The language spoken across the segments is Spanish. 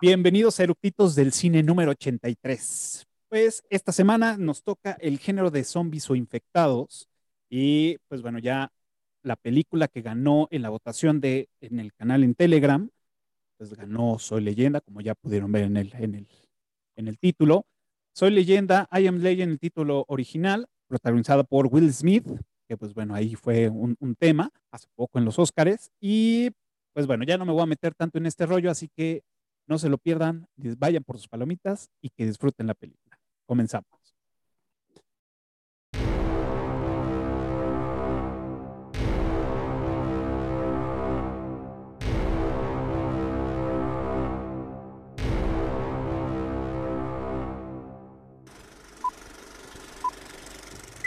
Bienvenidos a Eructitos del Cine número 83. Pues esta semana nos toca el género de zombies o infectados y pues bueno, ya la película que ganó en la votación de en el canal en Telegram, pues ganó Soy Leyenda, como ya pudieron ver en el, en el, en el título. Soy Leyenda, I Am Legend, el título original, protagonizada por Will Smith, que pues bueno, ahí fue un, un tema hace poco en los Oscars. Y pues bueno, ya no me voy a meter tanto en este rollo, así que no se lo pierdan, vayan por sus palomitas y que disfruten la película. Comenzamos.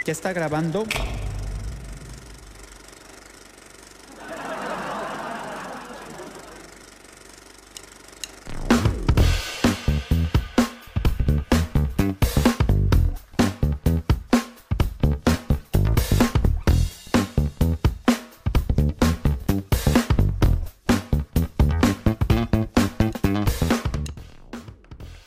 ¿Ya está grabando?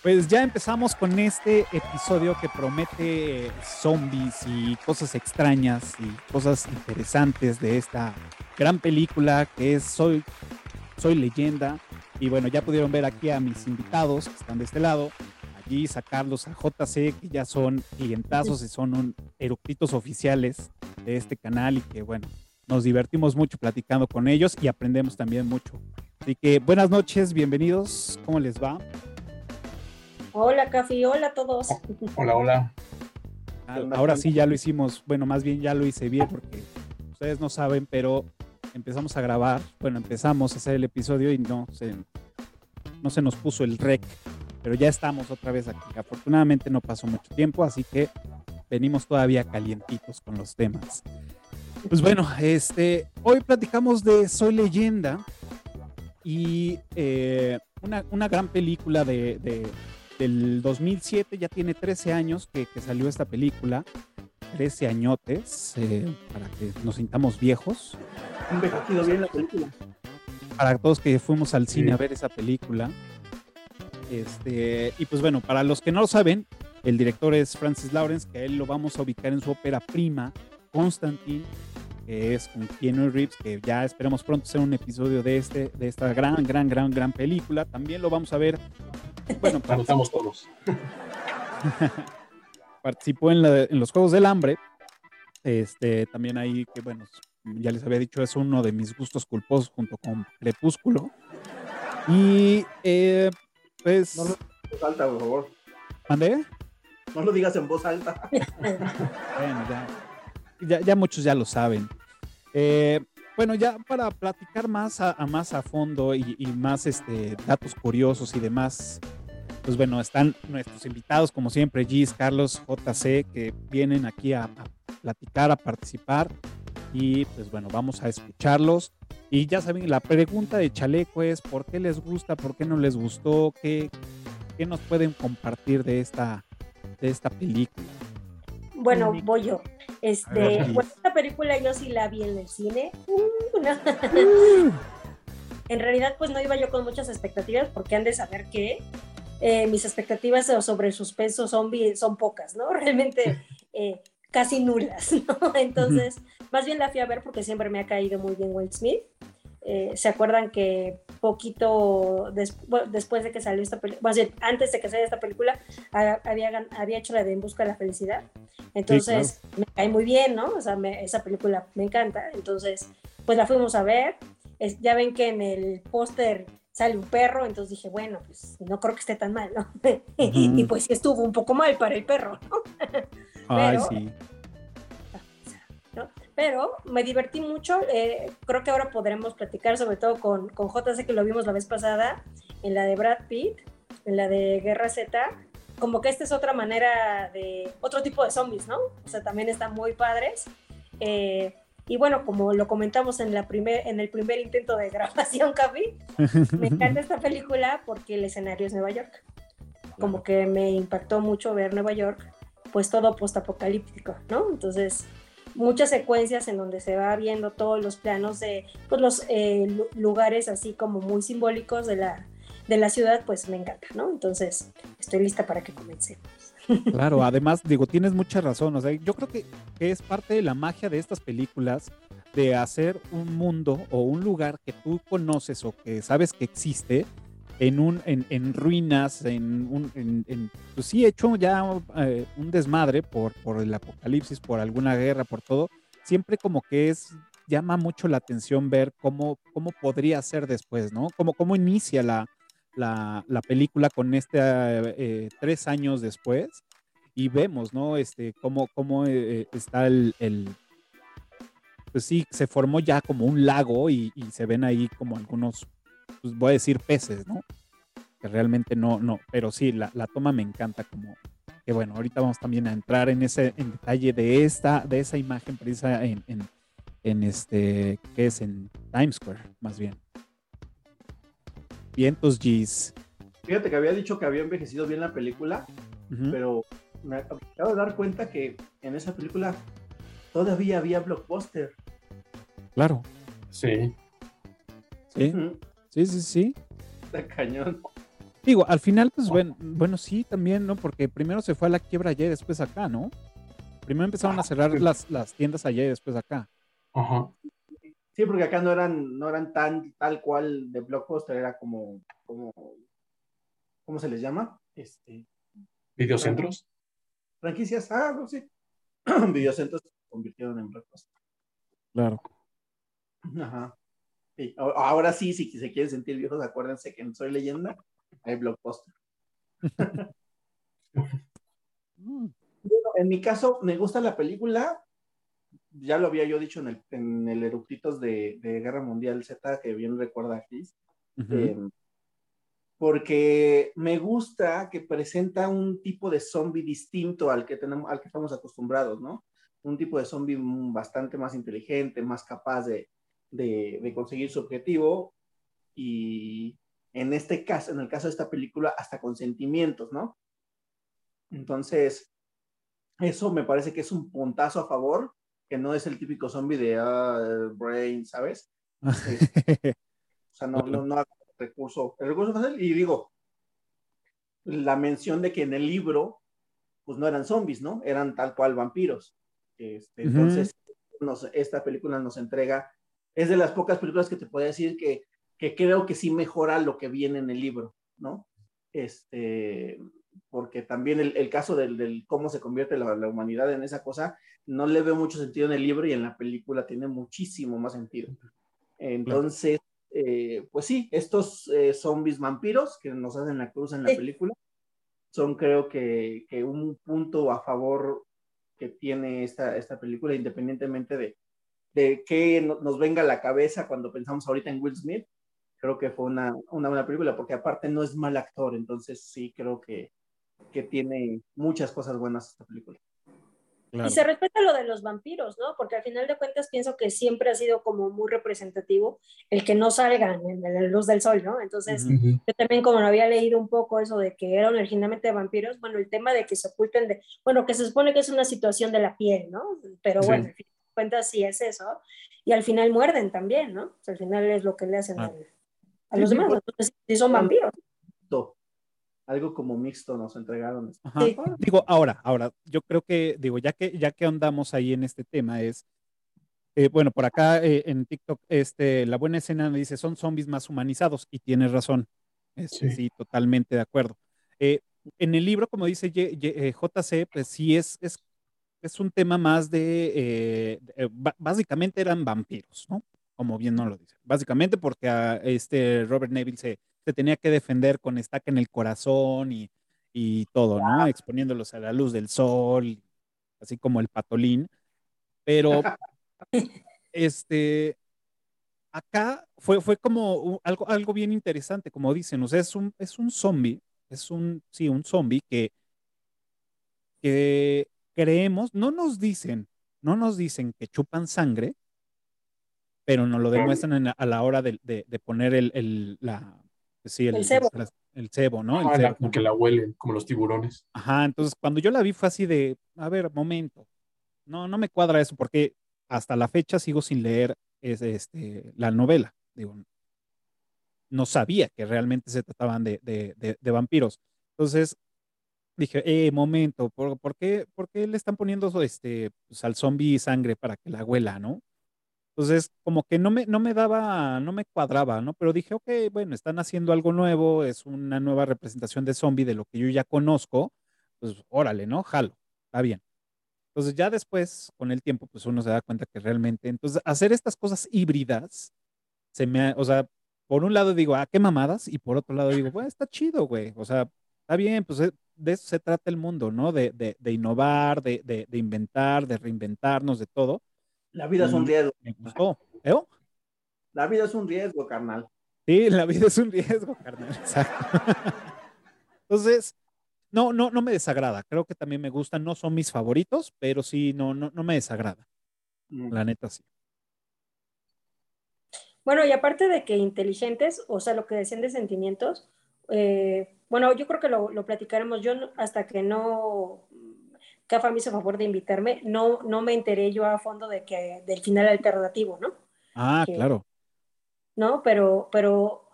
Pues ya empezamos con este episodio que promete zombies y cosas extrañas y cosas interesantes de esta gran película que es Soy, Soy Leyenda. Y bueno, ya pudieron ver aquí a mis invitados que están de este lado. Allí sacarlos a JC, que ya son clientazos y son un, eructitos oficiales de este canal y que bueno, nos divertimos mucho platicando con ellos y aprendemos también mucho. Así que buenas noches, bienvenidos, ¿cómo les va? Hola, Cafi, hola a todos. Hola, hola. Ahora sí ya lo hicimos, bueno, más bien ya lo hice bien porque ustedes no saben, pero empezamos a grabar, bueno, empezamos a hacer el episodio y no se, no se nos puso el rec, pero ya estamos otra vez aquí. Afortunadamente no pasó mucho tiempo, así que venimos todavía calientitos con los temas. Pues bueno, este, hoy platicamos de Soy Leyenda y eh, una, una, gran película de, de del 2007, ya tiene 13 años que, que salió esta película, 13 añotes, eh, para que nos sintamos viejos. Envejecido bien la película. Para todos que fuimos al cine sí. a ver esa película. Este, y pues bueno, para los que no lo saben, el director es Francis Lawrence, que a él lo vamos a ubicar en su ópera prima, Constantine, que es con Keanu Reeves, que ya esperamos pronto hacer un episodio de, este, de esta gran, gran, gran, gran película. También lo vamos a ver bueno, estamos todos. Participó en, la, en, los Juegos del Hambre. Este, también ahí, que bueno, ya les había dicho, es uno de mis gustos culposos junto con Crepúsculo. Y eh, pues. No lo digas en voz alta, por favor. ¿Mandé? No lo digas en voz alta. bueno, ya, ya, ya, muchos ya lo saben. Eh, bueno, ya para platicar más a, a más a fondo y, y, más este, datos curiosos y demás, pues bueno, están nuestros invitados, como siempre, Gis, Carlos, JC, que vienen aquí a, a, platicar, a participar. Y pues bueno, vamos a escucharlos. Y ya saben, la pregunta de Chaleco es, ¿por qué les gusta? ¿Por qué no les gustó? ¿Qué, qué nos pueden compartir de esta, de esta película? Bueno, voy yo. Este, esta película yo sí la vi en el cine. Uh, no. uh. en realidad, pues no iba yo con muchas expectativas porque han de saber que eh, mis expectativas sobre el suspenso zombie son pocas, ¿no? Realmente eh, casi nulas, ¿no? Entonces, más bien la fui a ver porque siempre me ha caído muy bien Will Smith. Eh, ¿Se acuerdan que poquito des bueno, después de que salió esta película, bueno, antes de que saliera esta película, había, había hecho la de En Busca de la Felicidad? Entonces, sí, claro. me cae muy bien, ¿no? O sea, me, esa película me encanta. Entonces, pues la fuimos a ver. Es, ya ven que en el póster sale un perro, entonces dije, bueno, pues no creo que esté tan mal, ¿no? Uh -huh. y pues sí estuvo un poco mal para el perro, ¿no? Ay, Pero, sí. ¿no? Pero me divertí mucho, eh, creo que ahora podremos platicar sobre todo con, con JC que lo vimos la vez pasada, en la de Brad Pitt, en la de Guerra Z, como que esta es otra manera de, otro tipo de zombies, ¿no? O sea, también están muy padres. Eh, y bueno, como lo comentamos en, la primer, en el primer intento de grabación, Capi, me encanta esta película porque el escenario es Nueva York. Como que me impactó mucho ver Nueva York, pues todo postapocalíptico, ¿no? Entonces, muchas secuencias en donde se va viendo todos los planos de pues, los eh, lugares así como muy simbólicos de la, de la ciudad, pues me encanta, ¿no? Entonces, estoy lista para que comencemos. Claro, además, digo, tienes mucha razón. O sea, yo creo que, es parte de la magia de estas películas de hacer un mundo o un lugar que tú conoces o que sabes que existe en un en, ruinas, en un en, pues sí hecho ya eh, un desmadre por, por el apocalipsis, por alguna guerra, por todo. Siempre como que es llama mucho la atención ver cómo, cómo podría ser después, ¿no? Cómo, cómo inicia la, la, película con este eh, tres años después y vemos, ¿no? Este, cómo, eh, está el, pues sí, se formó ya como un lago y, se ven ahí como algunos, pues voy a decir peces, ¿no? Que realmente no, no, pero sí, la, toma me encanta como, que bueno, ahorita vamos también a entrar en ese en detalle de esta, de esa imagen precisa en, en, en este, que es en Times Square, más bien. Vientos G's. Fíjate que había dicho que había envejecido bien la película, pero me acabo de dar cuenta que en esa película todavía había blockbuster. Claro. Sí. Sí, sí, sí, sí. Está cañón. Digo, al final, pues bueno, bueno, sí, también, ¿no? Porque primero se fue a la quiebra allá y después acá, ¿no? Primero empezaron a ah, cerrar las, las tiendas allá y después acá. Ajá. Sí, porque acá no eran, no eran tan tal cual de blockbuster, era como, como, ¿cómo se les llama? Este. ¿Videocentros? Franquicias, ah, no, sí. Videocentros se convirtieron en blockbuster. Claro. Ajá. Ahora sí, si se quieren sentir viejos, acuérdense que en Soy Leyenda hay blockbuster. en mi caso, me gusta la película ya lo había yo dicho en el, en el Eructitos de, Guerra Mundial Z, que bien recuerda Chris, em, porque me gusta que presenta un tipo de zombie distinto al que, tenemos, al que estamos acostumbrados, ¿no? Un tipo de zombie bastante más inteligente, más capaz de, de conseguir su objetivo y en este caso, en el caso de esta película, hasta con sentimientos, ¿no? Entonces, eso me parece que es un puntazo a favor que no es el típico zombie de ah, brain, ¿sabes? o sea, no, no, no recurso, el recurso fácil, y digo, la mención de que en el libro, pues no eran zombies, ¿no? Eran tal cual vampiros. Este, entonces, esta película nos entrega, es de las pocas películas que te puedo decir que, que creo que sí mejora lo que viene en el libro, ¿no? Este, porque también el, caso del, cómo se convierte la, humanidad en esa cosa, no le veo mucho sentido en el libro y en la película tiene muchísimo más sentido. Entonces, eh, pues sí, estos eh, zombies vampiros que nos hacen la cruz en la película son creo que, un punto a favor que tiene esta, esta película, independientemente de, de qué nos venga a la cabeza cuando pensamos ahorita en Will Smith, creo que fue una, una buena película, porque aparte no es mal actor, entonces sí creo que, que tiene muchas cosas buenas esta película. Y se respeta lo de los vampiros, ¿no? Porque al final de cuentas pienso que siempre ha sido como muy representativo el que no salgan en la luz del sol, ¿no? Entonces, yo también como lo había leído un poco eso de que eran originalmente vampiros, bueno, el tema de que se oculten de, bueno, que se supone que es una situación de la piel, ¿no? Pero bueno, al fin de cuentas sí es eso. Y al final muerden también, ¿no? al final es lo que le hacen ah. a los demás. Entonces, sí son vampiros algo como mixto nos entregaron. Digo, ahora, ahora, yo creo que, digo, ya que, ya que andamos ahí en este tema, es, eh, bueno, por acá eh, en TikTok, este, la buena escena me dice, son zombies más humanizados, y tienes razón. sí. totalmente de acuerdo. Eh, en el libro, como dice JC, pues sí es, es, es un tema más de, básicamente eran vampiros, ¿no? Como bien no lo dice. Básicamente porque a este Robert Neville se, se tenía que defender con estaca en el corazón y, todo, ¿no? Exponiéndolos a la luz del sol, así como el patolín. Pero, este, acá fue, fue como algo, algo bien interesante, como dicen, o sea, es un, es un zombie, es un, sí, un zombie que, que creemos, no nos dicen, no nos dicen que chupan sangre, pero nos lo demuestran a la hora de, poner el, la, Sí, el, cebo. El, cebo, ¿no? como que la huelen, como los tiburones. Ajá, entonces cuando yo la vi fue así de, a ver, momento. No, no me cuadra eso porque hasta la fecha sigo sin leer este, la novela. Digo, no sabía que realmente se trataban de, de, vampiros. Entonces dije, eh, momento, ¿por, por, qué, ¿por, qué, le están poniendo este, pues, al zombie sangre para que la huela, no? Entonces, como que no me, no me daba, no me cuadraba, ¿no? Pero dije, ok, bueno, están haciendo algo nuevo, es una nueva representación de zombie de lo que yo ya conozco, pues órale, ¿no? Jalo, está bien. Entonces ya después, con el tiempo, pues uno se da cuenta que realmente, entonces hacer estas cosas híbridas, se me, o sea, por un lado digo, ah, qué mamadas, y por otro lado digo, bueno, está chido, güey, o sea, está bien, pues eh, de eso se trata el mundo, ¿no? De, de, de innovar, de, de, inventar, de reinventarnos, de todo. La vida es un riesgo. Me gustó. ¿Eh? La vida es un riesgo, carnal. Sí, la vida es un riesgo, carnal. Exacto. Entonces, no, no, no me desagrada. Creo que también me gustan. No son mis favoritos, pero sí, no, no, no me desagrada. Mm. La neta sí. Bueno, y aparte de que inteligentes, o sea, lo que decían de sentimientos, eh, bueno, yo creo que lo, lo platicaremos. Yo hasta que no Cafa me hizo favor de invitarme, no, no me enteré yo a fondo de que, del final alternativo, ¿no? Ah, claro. ¿No? Pero, pero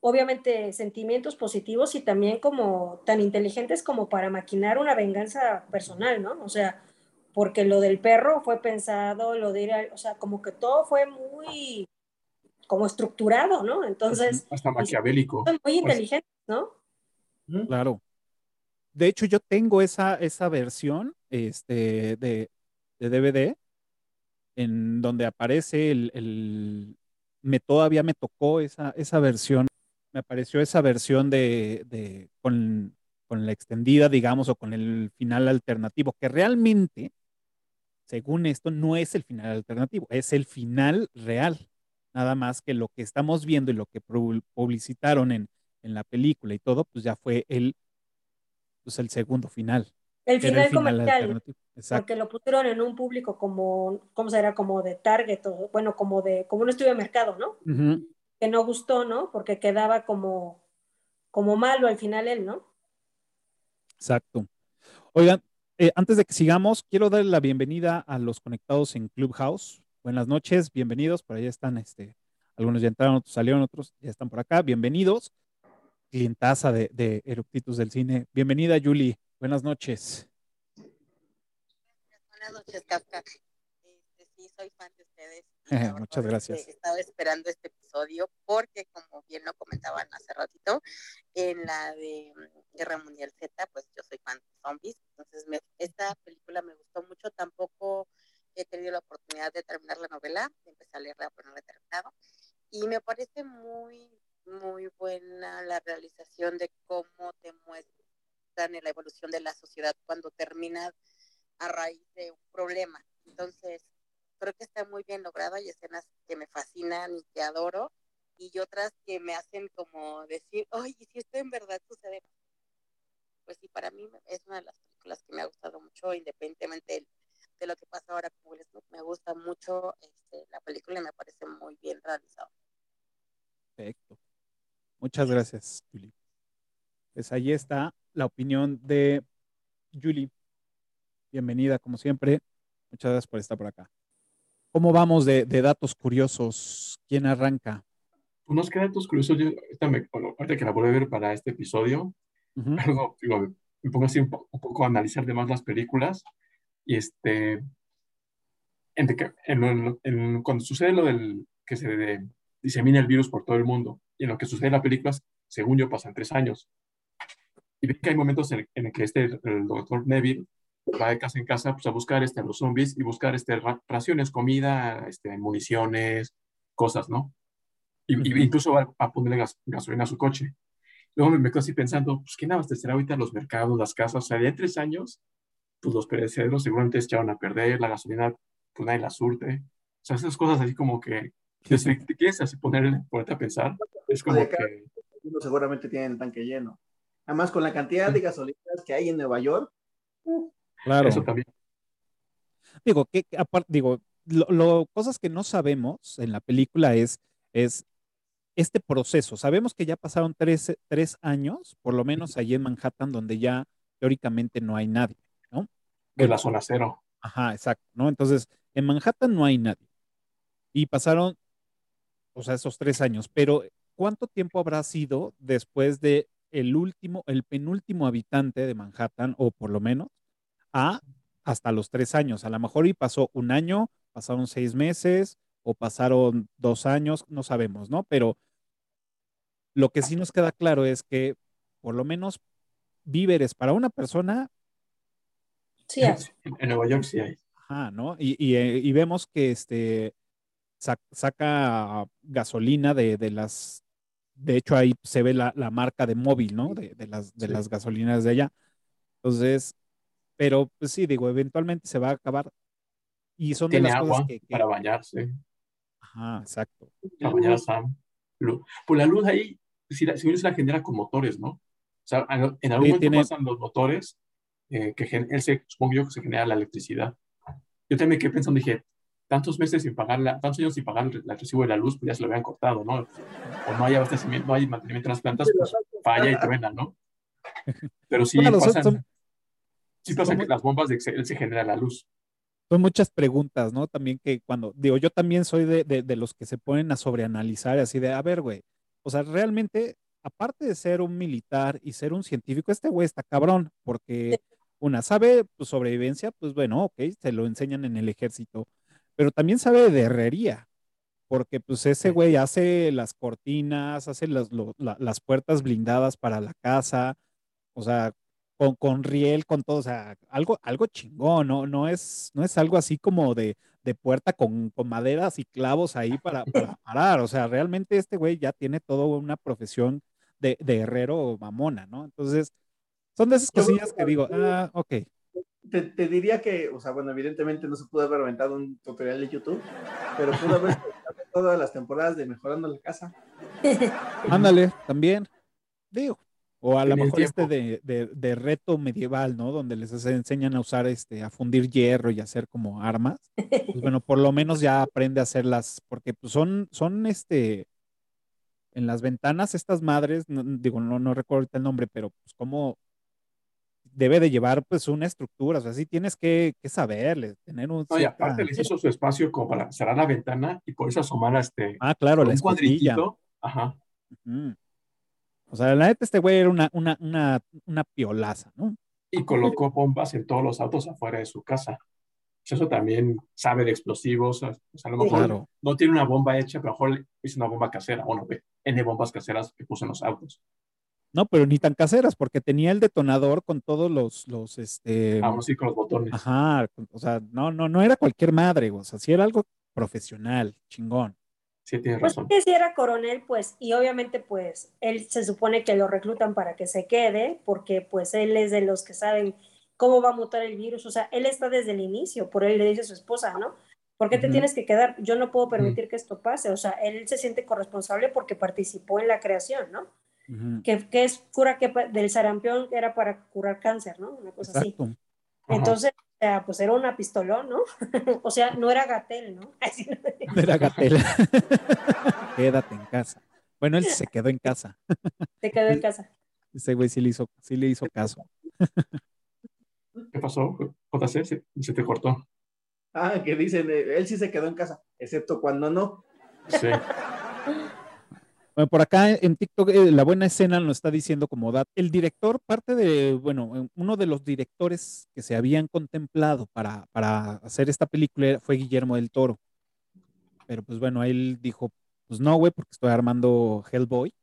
obviamente sentimientos positivos y también como tan inteligentes como para maquinar una venganza personal, ¿no? O sea, porque lo del perro fue pensado, lo de ir o sea, como que todo fue muy como estructurado, ¿no? Entonces... Hasta maquiavélico. Son muy inteligentes, ¿no? Claro de hecho, yo tengo esa, esa versión este, de, DVD en donde aparece el, me todavía me tocó esa, esa versión, me apareció esa versión de, con, con, la extendida, digamos, o con el final alternativo, que realmente, según esto, no es el final alternativo, es el final real. Nada más que lo que estamos viendo y lo que publicitaron en, en la película y todo, pues ya fue el pues el segundo final. El final, comercial, porque lo pusieron en un público como, ¿cómo será? Como de target, o, bueno, como de, como un estudio de mercado, ¿no? Que no gustó, ¿no? Porque quedaba como, como malo al final él, ¿no? Exacto. Oigan, eh, antes de que sigamos, quiero darle la bienvenida a los conectados en Clubhouse. Buenas noches, bienvenidos. Por ahí están, este, algunos ya entraron, otros salieron, otros ya están por acá. Bienvenidos clientaza de, de Eructitus del Cine. Bienvenida, Julie. Buenas noches. Buenas noches, Kafka. Este, sí, soy fan de ustedes. Muchas gracias. He estado esperando este episodio porque, como bien lo comentaban hace ratito, en la de mm, Guerra Mundial Z, pues yo soy fan de zombies. Entonces, esta película me gustó mucho. Tampoco he tenido la oportunidad de terminar la novela. Empecé a leerla, pero no la he terminado. Y me parece muy muy buena la realización de cómo te muestran en la evolución de la sociedad cuando termina a raíz de un problema. Entonces, creo que está muy bien logrado. Hay escenas que me fascinan y que adoro y otras que me hacen como decir, oye, si esto en verdad sucede. Pues sí, para mí es una de las películas que me ha gustado mucho, independientemente de, lo que pasa ahora con Will Me gusta mucho este, la película y me parece muy bien realizada. Perfecto. Muchas gracias, Julie. Pues ahí está la opinión de Julie. Bienvenida, como siempre. Muchas gracias por estar por acá. ¿Cómo vamos de, datos curiosos? ¿Quién arranca? Unos que datos curiosos, yo ahorita, que la voy a ver para este episodio, me pongo así un, poco a analizar de más las películas y este, en, cuando sucede lo del que se disemina el virus por todo el mundo, en lo que sucede en la película, según yo, pasan tres años. Y ve que hay momentos en, en que este, el doctor Neville va de casa en casa pues, a buscar este, a los zombies y buscar este, raciones, comida, este, municiones, cosas, ¿no? Y, incluso va a ponerle gasolina a su coche. Luego me, quedo así pensando, pues, ¿quién abastecerá ahorita los mercados, las casas? O sea, de tres años, pues los perecederos seguramente se echaron a perder, la gasolina, pues nadie la surte. O sea, esas cosas así como que te quieres así poner, ponerte a pensar, es como que... Seguramente tienen tanque lleno. Además, con la cantidad de gasolinas que hay en Nueva York. Claro. Eso también. Digo, que aparte, digo, lo, cosas que no sabemos en la película es, es este proceso. Sabemos que ya pasaron tres, tres años, por lo menos allí en Manhattan, donde ya teóricamente no hay nadie, ¿no? De la zona cero. Ajá, exacto, ¿no? Entonces, en Manhattan no hay nadie. Y pasaron o sea, esos tres años, pero ¿cuánto tiempo habrá sido después de el último, el penúltimo habitante de Manhattan, o por lo menos, a hasta los tres años? A lo mejor y pasó un año, pasaron seis meses, o pasaron dos años, no sabemos, ¿no? Pero lo que sí nos queda claro es que por lo menos víveres para una persona. Sí, hay. En Nueva York sí hay. Ajá, ¿no? Y, y, eh, y vemos que este saca gasolina de, de, las. De hecho, ahí se ve la, la marca de móvil, ¿no? De, de las, de sí. las gasolinas de allá. Entonces, pero pues sí, digo, eventualmente se va a acabar. Y son Tiene de las agua cosas que, que... para bañarse. Ajá, exacto. Para bañar a Sam. Pues la luz ahí, si la, si la genera con motores, ¿no? O sea, en algún sí, momento tiene... pasan los motores eh, que él se, supongo yo que se genera la electricidad. Yo también quedé pensando, dije, tantos meses sin pagar, la, tantos años sin pagar el recibo de la luz, pues ya se lo habían cortado, ¿no? O no hay abastecimiento, no hay mantenimiento de las plantas, pues falla y truena, ¿no? Pero sí bueno, pasan, son, sí pasa son, que las bombas de él se genera la luz. Son muchas preguntas, ¿no? También que cuando, digo, yo también soy de, de, de los que se ponen a sobreanalizar, así de, a ver, güey, o sea, realmente, aparte de ser un militar y ser un científico, este güey está cabrón, porque una sabe pues, sobrevivencia, pues bueno, ok, se lo enseñan en el ejército, pero también sabe de herrería, porque pues ese güey hace las cortinas, hace las, lo, la, las puertas blindadas para la casa, o sea, con, con, riel, con todo, o sea, algo, algo chingón, ¿no? No es, no es algo así como de, de puerta con, con, maderas y clavos ahí para, para parar, o sea, realmente este güey ya tiene toda una profesión de, de herrero mamona, ¿no? Entonces, son de esas cosillas que digo, ah, ok. Te, te, diría que, o sea, bueno, evidentemente no se pudo haber aventado un tutorial de YouTube, pero pudo haber todas las temporadas de Mejorando la Casa. Ándale, también. Digo, o a lo mejor este de, de, de, reto medieval, ¿no? Donde les enseñan a usar, este, a fundir hierro y hacer como armas. Pues bueno, por lo menos ya aprende a hacerlas, porque pues son, son este, en las ventanas estas madres, no, digo, no, no recuerdo el nombre, pero pues como debe de llevar pues una estructura, o sea, sí tienes que, que saberle, tener un... No, y aparte les hizo su espacio como para cerrar la ventana y por eso asomar a este... Ah, claro, la un cuadritito. Ajá. Uh -huh. O sea, la neta, este güey era una, una, una, una piolaza, ¿no? Y colocó bombas en todos los autos afuera de su casa. Eso también sabe de explosivos. O sea, a lo mejor claro. no tiene una bomba hecha, pero a lo mejor hizo una bomba casera. Bueno, ve, N bombas caseras que puso en los autos. No, pero ni tan caseras, porque tenía el detonador con todos los, los, este... Ah, sí, con los botones. Ajá, o sea, no, no, no era cualquier madre, o sea, sí era algo profesional, chingón. Sí, tienes pues razón. que si era coronel, pues, y obviamente, pues, él se supone que lo reclutan para que se quede, porque, pues, él es de los que saben cómo va a mutar el virus, o sea, él está desde el inicio, por él le dice a su esposa, ¿no? ¿Por qué te uh -huh. tienes que quedar? Yo no puedo permitir uh -huh. que esto pase, o sea, él se siente corresponsable porque participó en la creación, ¿no? Uh -huh. que, que, es cura que del sarampión era para curar cáncer, ¿no? Una cosa Exacto. así. Entonces, o sea, pues era una pistolón, ¿no? o sea, no era Gatel, ¿no? no era Gatel. Quédate en casa. Bueno, él se quedó en casa. se quedó en casa. Ese güey sí le hizo, sí le hizo caso. ¿Qué pasó, JC? Se, se te cortó. Ah, que dicen, eh, él sí se quedó en casa, excepto cuando no. Sí. Bueno, por acá en TikTok eh, la buena escena nos está diciendo como dato. El director, parte de, bueno, uno de los directores que se habían contemplado para, para hacer esta película fue Guillermo del Toro. Pero pues bueno, él dijo, pues no, güey, porque estoy armando Hellboy,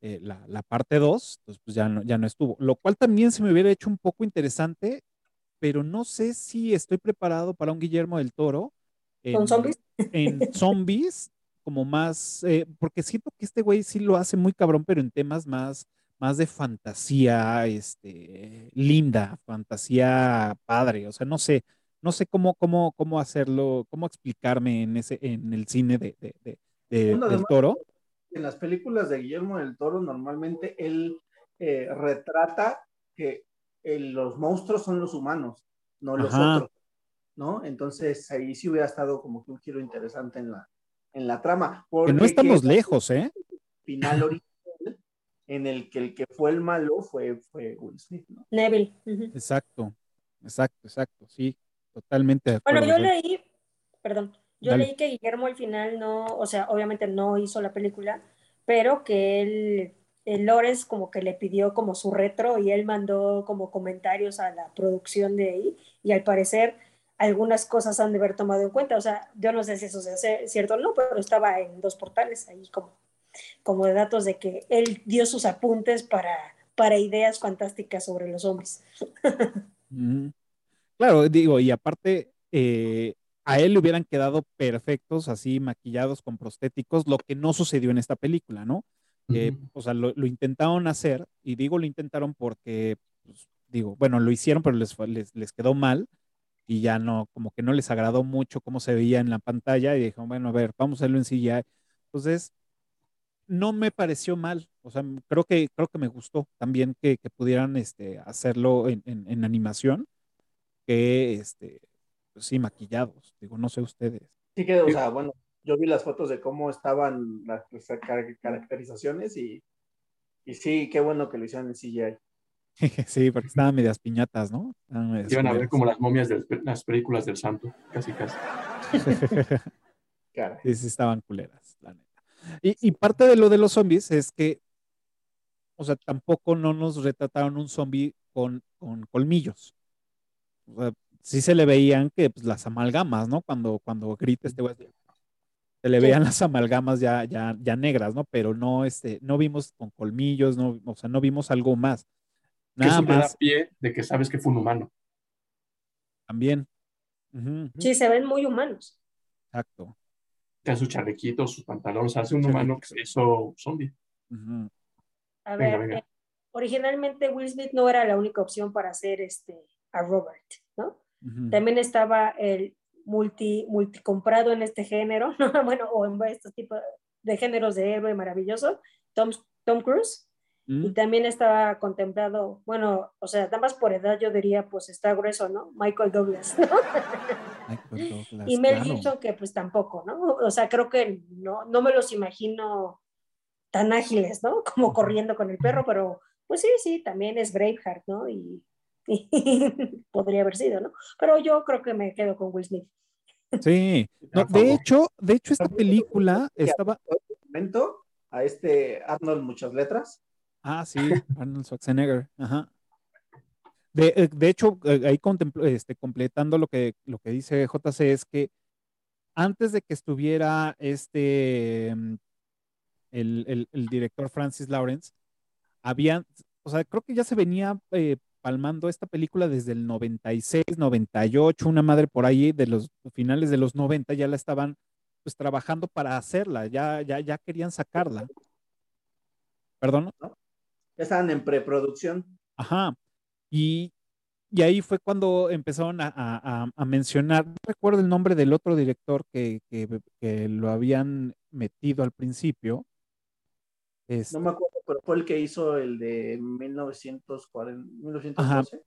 eh, la, la, parte 2, entonces pues ya no, ya no estuvo. Lo cual también se me hubiera hecho un poco interesante, pero no sé si estoy preparado para un Guillermo del Toro. En, ¿Con zombies? En zombies como más, eh, porque siento que este güey sí lo hace muy cabrón, pero en temas más, más de fantasía, este, linda, fantasía padre, o sea, no sé, no sé cómo, cómo, cómo hacerlo, cómo explicarme en ese, en el cine de, de, de, de bueno, del Toro. En las películas de Guillermo del Toro, normalmente él eh, retrata que el, los monstruos son los humanos, no los Ajá. otros, ¿no? Entonces ahí sí hubiera estado como que un giro interesante en la, en la trama. Porque que no estamos que lejos, ¿eh? Final original en el que el que fue el malo fue, fue Will Smith, ¿no? Neville. Uh -huh. Exacto, exacto, exacto, sí, totalmente. Bueno, yo leí, perdón, yo Dale. leí que Guillermo al final no, o sea, obviamente no hizo la película pero que él, el Lores como que le pidió como su retro y él mandó como comentarios a la producción de ahí y al parecer algunas cosas han de haber tomado en cuenta. O sea, yo no sé si eso es cierto o no, pero estaba en dos portales ahí como, como de datos de que él dio sus apuntes para, para ideas fantásticas sobre los hombres. Claro, digo, y aparte, eh, a él le hubieran quedado perfectos, así maquillados con prostéticos, lo que no sucedió en esta película, ¿no? o sea, lo, intentaron hacer, y digo lo intentaron porque, pues, digo, bueno, lo hicieron, pero les, les, les, quedó mal, y ya no, como que no les agradó mucho cómo se veía en la pantalla, y dijeron, bueno, a ver, vamos a hacerlo en CGI. Entonces, no me pareció mal, o sea, creo que, creo que me gustó también que, que pudieran este, hacerlo en, en, animación, que, este, pues sí, maquillados, digo, no sé ustedes. Sí que, o sea, bueno, yo vi las fotos de cómo estaban las, caracterizaciones y, y sí, qué bueno que lo hicieron en CGI. sí, porque estaban medias piñatas, ¿no? Iban a ver como las momias de las películas del santo, casi casi. sí, sí, estaban culeras, la neta. Y, parte de lo de los zombies es que, o sea, tampoco no nos retrataron un zombie con, con colmillos. O sea, sí se le veían que pues, las amalgamas, ¿no? Cuando, cuando grita este güey, se le veían las amalgamas ya, ya, ya negras, ¿no? Pero no, este, no vimos con colmillos, no, o sea, no vimos algo más. Nada que más. Da pie de que sabes que fue un humano. También. Sí, se ven muy humanos. Exacto su chalequito, sus pantalones, hace un humano que se hizo zombie. A ver, eh, originalmente Will Smith no era la única opción para hacer este a Robert, ¿no? También estaba el multi, multi comprado en este género, bueno, o en estos tipos de géneros de héroe maravilloso, Tom, Tom Cruise. Y también estaba contemplado, bueno, o sea, nada más por edad yo diría, pues está grueso, ¿no? Michael Douglas, y Mel Gibson, que pues tampoco, ¿no? O sea, creo que no, no me los imagino tan ágiles, ¿no? Como corriendo con el perro, pero pues sí, sí, también es Braveheart, ¿no? Y, podría haber sido, ¿no? Pero yo creo que me quedo con Will Smith. Sí, de hecho, de hecho esta película estaba... A este Arnold muchas letras Ah, sí, Arnold Schwarzenegger. Ajá. De, eh, de hecho, eh, ahí este, completando lo que, lo que dice JC es que antes de que estuviera este, mm, el, el, director Francis Lawrence, habían, o sea, creo que ya se venía eh, palmando esta película desde el 96, 98, una madre por ahí de los finales de los 90 ya la estaban pues trabajando para hacerla, ya, ya, ya querían sacarla. ¿Perdón? Ya estaban en preproducción. Ajá. Y, y ahí fue cuando empezaron a, a, a, mencionar, no recuerdo el nombre del otro director que, que, lo habían metido al principio. No me acuerdo, pero fue el que hizo el de 1940, 1912.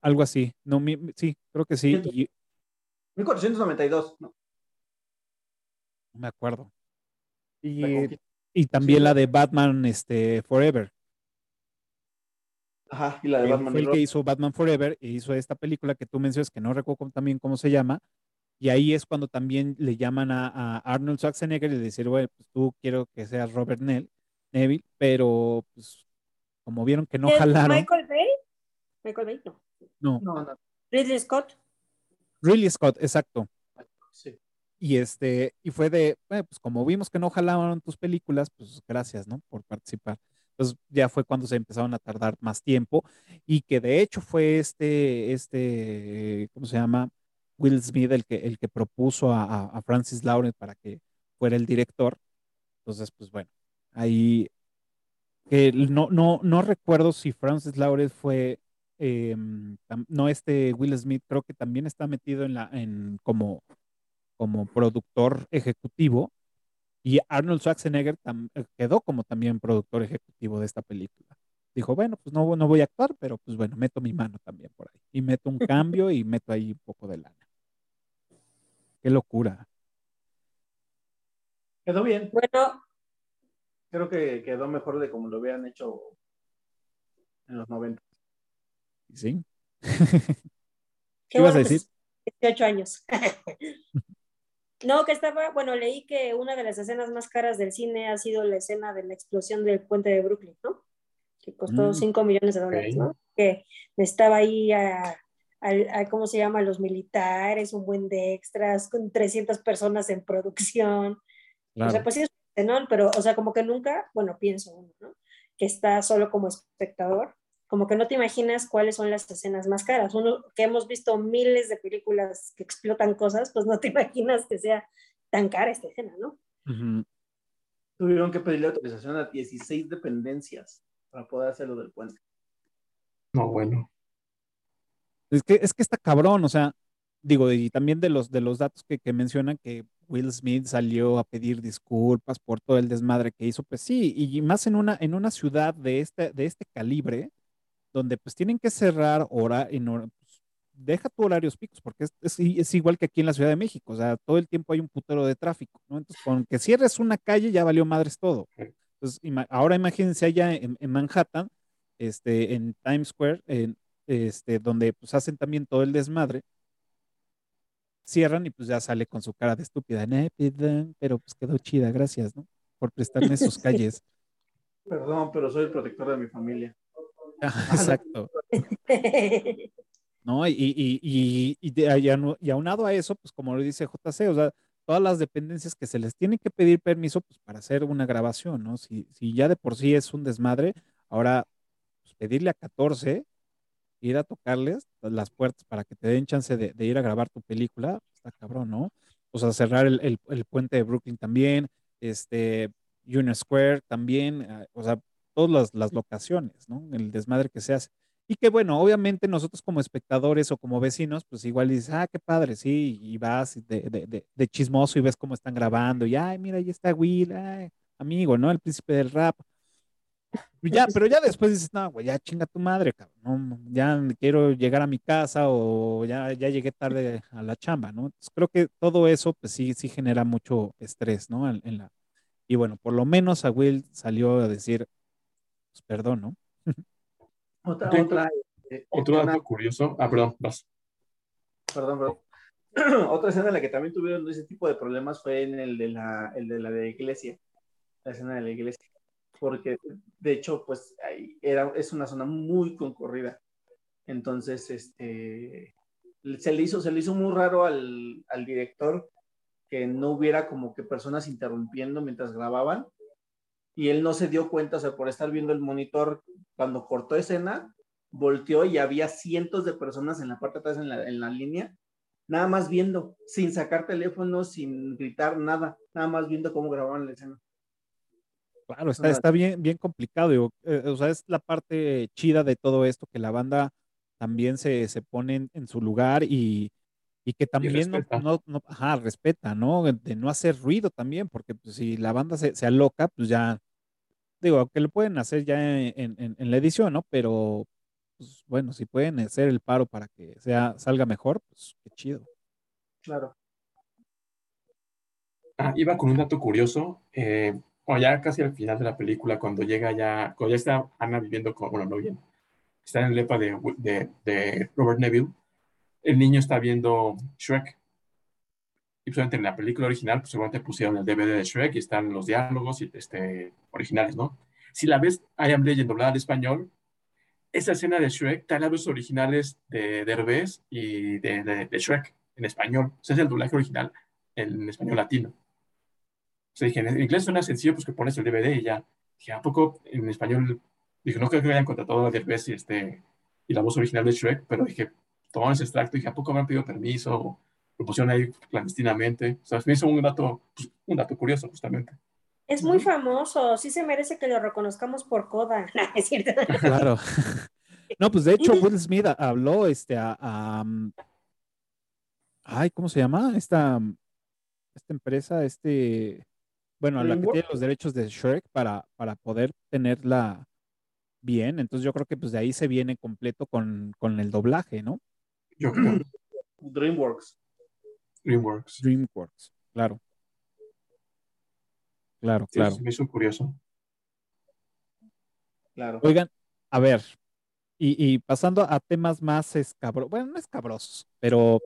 algo así. No, sí, creo que sí. 1492, no. No me acuerdo. Y, y también la de Batman este, Forever. Ajá, y la de Batman. Fue el que hizo Batman Forever e hizo esta película que tú mencionas, que no recuerdo también cómo se llama. Y ahí es cuando también le llaman a, Arnold Schwarzenegger y le dicen, bueno, pues tú quiero que seas Robert Neville, pero pues como vieron que no jalaron. ¿Michael Bay? Michael Bay, no. No. no. Ridley Scott. Ridley Scott, exacto. Sí. Y este, y fue de, bueno, pues como vimos que no jalaron tus películas, pues gracias, ¿no? Por participar. Entonces ya fue cuando se empezaron a tardar más tiempo y que de hecho fue este, este, ¿cómo se llama? Will Smith el que, el que propuso a, Francis Lawrence para que fuera el director. Entonces, pues bueno, ahí no, no, no recuerdo si Francis Lawrence fue, em, no este Will Smith, creo que también está metido en la, en como, como productor ejecutivo y Arnold Schwarzenegger eh, quedó como también productor ejecutivo de esta película. Dijo, bueno, pues no, no voy a actuar, pero pues bueno, meto mi mano también por ahí. Y meto un cambio y meto ahí un poco de lana. Qué locura. Quedó bien. Bueno. Creo que quedó mejor de como lo habían hecho en los 90. Sí. ¿Qué, ibas a decir? 18 años. No, que estaba, bueno, leí que una de las escenas más caras del cine ha sido la escena de la explosión del puente de Brooklyn, ¿no? Que costó 5 mm, millones de dólares, ¿no? Que estaba ahí a, ¿cómo se llama? Los militares, un buen de extras, con 300 personas en producción. O sea, pues sí es ¿no? pero, o sea, como que nunca, bueno, pienso uno, ¿no? Que está solo como espectador, como que no te imaginas cuáles son las escenas más caras. Uno que hemos visto miles de películas que explotan cosas, pues no te imaginas que sea tan cara esta escena, ¿no? Tuvieron que pedirle autorización a 16 dependencias para poder hacer lo del puente. No, bueno. Es que, es que está cabrón, o sea, digo, y también de los, de los datos que, que mencionan que Will Smith salió a pedir disculpas por todo el desmadre que hizo, pues sí, y más en una, en una ciudad de este, de este calibre, donde pues tienen que cerrar hora en hora, pues, deja tu horarios picos, porque es, es, igual que aquí en la Ciudad de México, o sea, todo el tiempo hay un putero de tráfico, ¿no? Entonces, con que cierres una calle ya valió madres todo. Entonces, ahora imagínense allá en, en, Manhattan, este, en Times Square, en, este, donde pues hacen también todo el desmadre, cierran y pues ya sale con su cara de estúpida, pero pues quedó chida, gracias, ¿no? Por prestarme sus calles. Perdón, pero soy el protector de mi familia. Exacto. ¿No? Y, y, y, y, aunado a eso, pues como lo dice JC, o sea, todas las dependencias que se les tiene que pedir permiso pues, para hacer una grabación, ¿no? Si, si ya de por sí es un desmadre, ahora pues, pedirle a 14 ir a tocarles las puertas para que te den chance de, ir a grabar tu película, está cabrón, ¿no? O sea, cerrar el, puente de Brooklyn también, este, Union Square también, ah, o sea, todas las, locaciones, ¿no? El desmadre que se hace. Y que bueno, obviamente nosotros como espectadores o como vecinos, pues igual dices, ah, qué padre, sí, y vas de, de, chismoso y ves cómo están grabando, y ay, mira, ahí está Will, ay, amigo, ¿no? El príncipe del rap. Ya, pero ya después dices, no, güey, ya chinga tu madre, cabrón, ya quiero llegar a mi casa o ya, ya llegué tarde a la chamba, ¿no? Entonces creo que todo eso, pues sí, sí genera mucho estrés, ¿no? En, la... Y bueno, por lo menos a Will salió a decir, pues perdón, ¿no? otra, otra, eh, otro dato curioso, ah, perdón, vas. Perdón, perdón. otra escena en la que también tuvieron ese tipo de problemas fue en el de la, el de la de iglesia, la escena de la iglesia porque de hecho, pues ahí era, es una zona muy concurrida. Entonces, este, se le hizo, se le hizo muy raro al, al director que no hubiera como que personas interrumpiendo mientras grababan y él no se dio cuenta, o sea, por estar viendo el monitor, cuando cortó escena, volteó y había cientos de personas en la parte de atrás en la, en la línea, nada más viendo, sin sacar teléfono, sin gritar nada, nada más viendo cómo grababan la escena. Claro, está, está bien, bien complicado. Eh, o sea, es la parte chida de todo esto, que la banda también se, se pone en, su lugar y, que también no, no, no, ajá, respeta, ¿no? De no hacer ruido también, porque pues, si la banda se, se aloca, pues ya, digo, que lo pueden hacer ya en, en, la edición, ¿no? Pero, pues bueno, si pueden hacer el paro para que sea, salga mejor, pues qué chido. Claro. Ah, iba con un dato curioso. Eh, o ya casi al final de la película, cuando llega ya, cuando ya está Ana viviendo con, bueno, no bien, está en el lepa de, de, de Robert Neville, el niño está viendo Shrek. Y pues, en la película original, pues seguramente pusieron el DVD de Shrek y están los diálogos y, este, originales, ¿no? Si la ves, I Am Legend doblada al español, esa escena de Shrek en los originales de Derbez y de, de, Shrek en español. O sea, es el doblaje original en español latino. O sea, dije, en inglés suena sencillo, pues que pones el DVD y ya. Dije, ¿a poco en español? Dije, no creo que hayan contratado a Derbez y, este, y la voz original de Shrek, pero dije, tomaron ese extracto y dije, ¿a poco me han pedido permiso? O lo pusieron ahí clandestinamente. O sea, me hizo un dato, pues, un dato curioso, justamente. Es muy famoso, sí se merece que lo reconozcamos por coda, es cierto? Claro. No, pues de hecho Will Smith habló este a, ay, ¿cómo se llama? Esta esta empresa, este bueno, a la que tiene los derechos de Shrek para, para poder tenerla bien. Entonces yo creo que pues de ahí se viene completo con, el doblaje, ¿no? Yo creo. DreamWorks. DreamWorks. DreamWorks, claro. Claro, claro. me hizo curioso. Claro. Oigan, a ver, y, pasando a temas más escabrosos, bueno, no escabrosos, pero